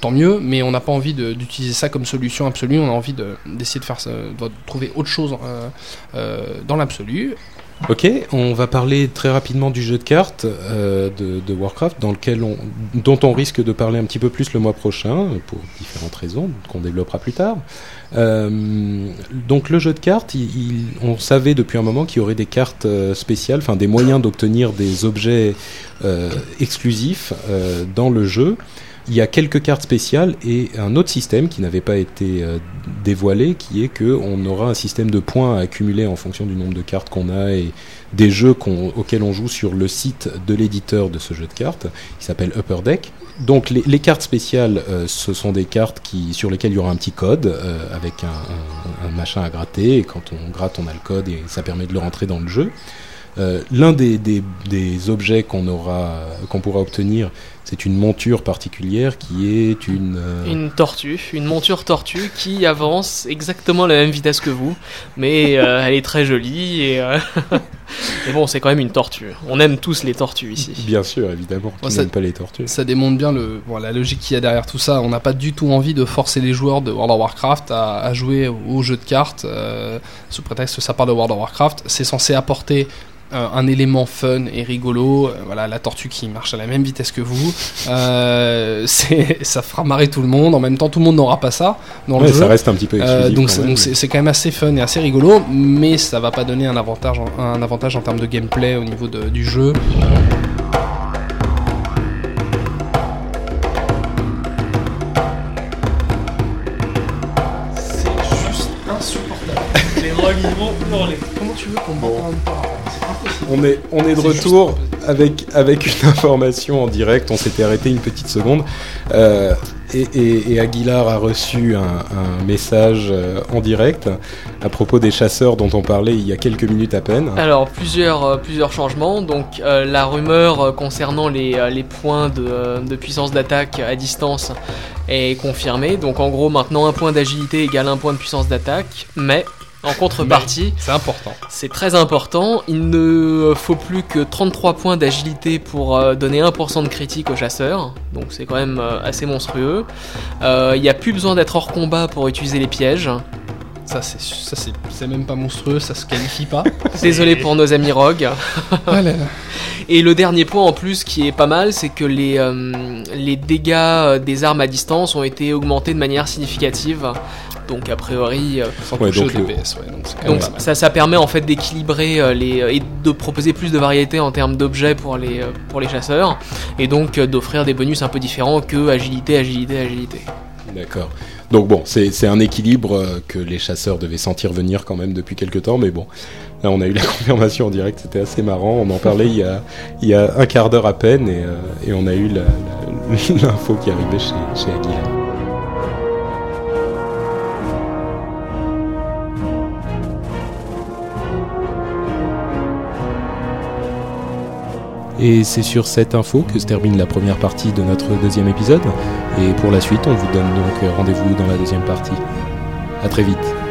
tant mieux, mais on n'a pas envie d'utiliser ça comme solution absolue, on a envie de- d'essayer de, faire de trouver autre chose dans l'absolu. Ok, on va parler très rapidement du jeu de cartes euh, de, Warcraft, dans lequel on, dont on risque de parler un petit peu plus le mois prochain, pour différentes raisons qu'on développera plus tard. Euh, donc le jeu de cartes, il- on savait depuis un moment qu'il y aurait des cartes euh, spéciales, enfin des moyens d'obtenir des objets exclusifs dans le jeu. Il y a quelques cartes spéciales et un autre système qui n'avait pas été euh, dévoilé, qui est que on aura un système de points à accumuler en fonction du nombre de cartes qu'on a et des jeux qu'on- auxquels on joue sur le site de l'éditeur de ce jeu de cartes, qui s'appelle Upper Deck. Donc les, cartes spéciales, euh, ce sont des cartes qui, sur lesquelles il y aura un petit code euh, avec un, machin à gratter, et quand on gratte, on a le code et ça permet de le rentrer dans le jeu. L'un des, des- des objets qu'on aura, qu'on pourra obtenir, c'est une monture particulière qui est une. euh, Une tortue, une monture tortue qui avance exactement à la même vitesse que vous, mais euh, elle est très jolie et euh, Mais bon, c'est quand même une tortue. On aime tous les tortues ici. Bien sûr, évidemment. Qui Ouais, ça- n'aime pas les tortues Ça démontre bien le, bon, la logique qu'il y a derrière tout ça. On n'a pas du tout envie de forcer les joueurs de World of Warcraft à, à jouer au jeu de cartes euh, sous prétexte que ça parle de World of Warcraft. C'est censé apporter euh, un élément fun et rigolo. Euh, voilà, la tortue qui marche à la même vitesse que vous. Euh, ça fera marrer tout le monde. En même temps, tout le monde n'aura pas ça dans le jeu. ça reste un petit peu Euh, exclusif. donc c'est- donc quand même assez fun et assez rigolo, mais ça va pas donner un avantage en, un avantage en termes de gameplay au niveau de- du jeu. C'est juste insupportable. Les vont hurler. Comment tu veux qu'on C'est impossible. On est, on est de retour avec, avec une information en direct. On s'était arrêté une petite seconde. Euh, et, et- et Aguilar a reçu un, un message euh, en direct à propos des chasseurs dont on parlait il y a quelques minutes à peine. Alors plusieurs, euh, plusieurs changements. Donc euh, la rumeur concernant les, les points de, de puissance d'attaque à distance est confirmée. Donc en gros maintenant un point d'agilité égale un point de puissance d'attaque. Mais en contrepartie, C'est important. c'est très important, il ne faut plus que 33 points d'agilité pour euh, donner 1% de critique aux chasseurs. Donc c'est quand même euh, assez monstrueux. Euh, Il n'y a plus besoin d'être hors combat pour utiliser les pièges. Ça, c'est ça, c'est c'est même pas monstrueux, ça se qualifie pas. Désolé pour nos amis rogues. Ah. Et le dernier point en plus qui est pas mal, c'est que les, euh, les dégâts des armes à distance ont été augmentés de manière significative. Donc a priori, euh, Sans Ouais, toucher donc au le- DPS, ouais, donc ça, ça permet en fait d'équilibrer euh, les et de proposer plus de variété en termes d'objets pour les euh, pour les chasseurs et donc euh, d'offrir des bonus un peu différents que agilité, agilité, agilité. D'accord. Donc bon, c'est c'est un équilibre euh, que les chasseurs devaient sentir venir quand même depuis quelques temps, mais bon, là on a eu la confirmation en direct, c'était assez marrant. On en parlait il y a, il y a un quart d'heure à peine et, euh, et on a eu l'info qui arrivait chez, chez Aguilar. Et c'est sur cette info que se termine la première partie de notre deuxième épisode. Et pour la suite, on vous donne donc rendez-vous dans la deuxième partie. À très vite.